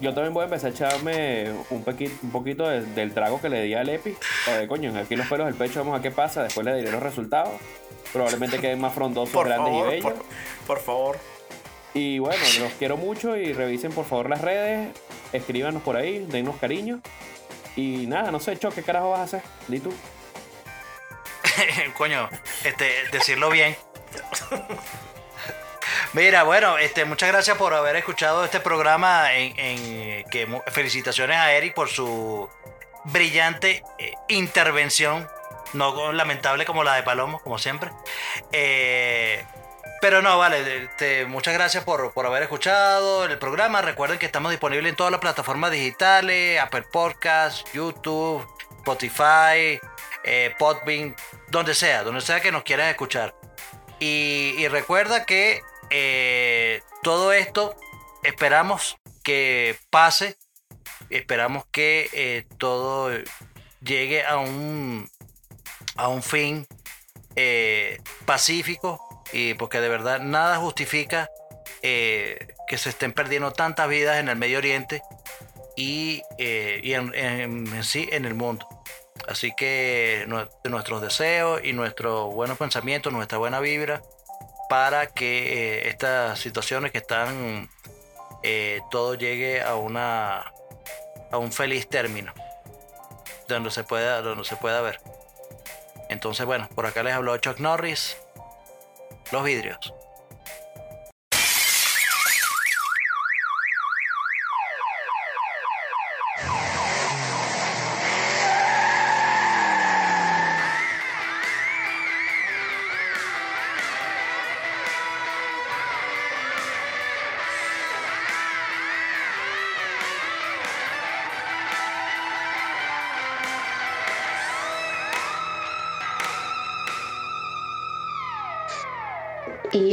Yo también voy a empezar a echarme un, pequi- un poquito de- del trago que le di al Epi. A ver, coño, aquí los pelos del pecho, vamos a ver qué pasa. Después le diré los resultados. Probablemente queden más frondosos, Por grandes y bellos. por, por favor. Y bueno, los quiero mucho y revisen por favor las redes. Escríbanos por ahí, dennos cariño. Y nada, no sé, Cho, ¿qué carajo vas a hacer? Di tú. Coño, este, decirlo bien. Mira, bueno, este, muchas gracias por haber escuchado este programa. En, en- felicitaciones a Eric por su brillante eh, intervención, no lamentable como la de Palomo, como siempre. Eh, pero no, vale, este, muchas gracias por, por haber escuchado el programa. Recuerden que estamos disponibles en todas las plataformas digitales, Apple Podcasts, YouTube, Spotify, eh, Podbean, donde sea, donde sea que nos quieras escuchar. Y recuerda que eh, todo esto esperamos que pase, esperamos que eh, todo llegue a un a un fin eh, pacífico y porque de verdad nada justifica que se estén perdiendo tantas vidas en el Medio Oriente y, y en, en- sí en el mundo. Así que nue- nuestros deseos y nuestros buenos pensamientos, nuestra buena vibra para que eh, estas situaciones que están eh, todo llegue a una a un feliz término donde se pueda donde se pueda ver. Entonces, bueno, por acá les habló Chuck Norris. Los vidrios.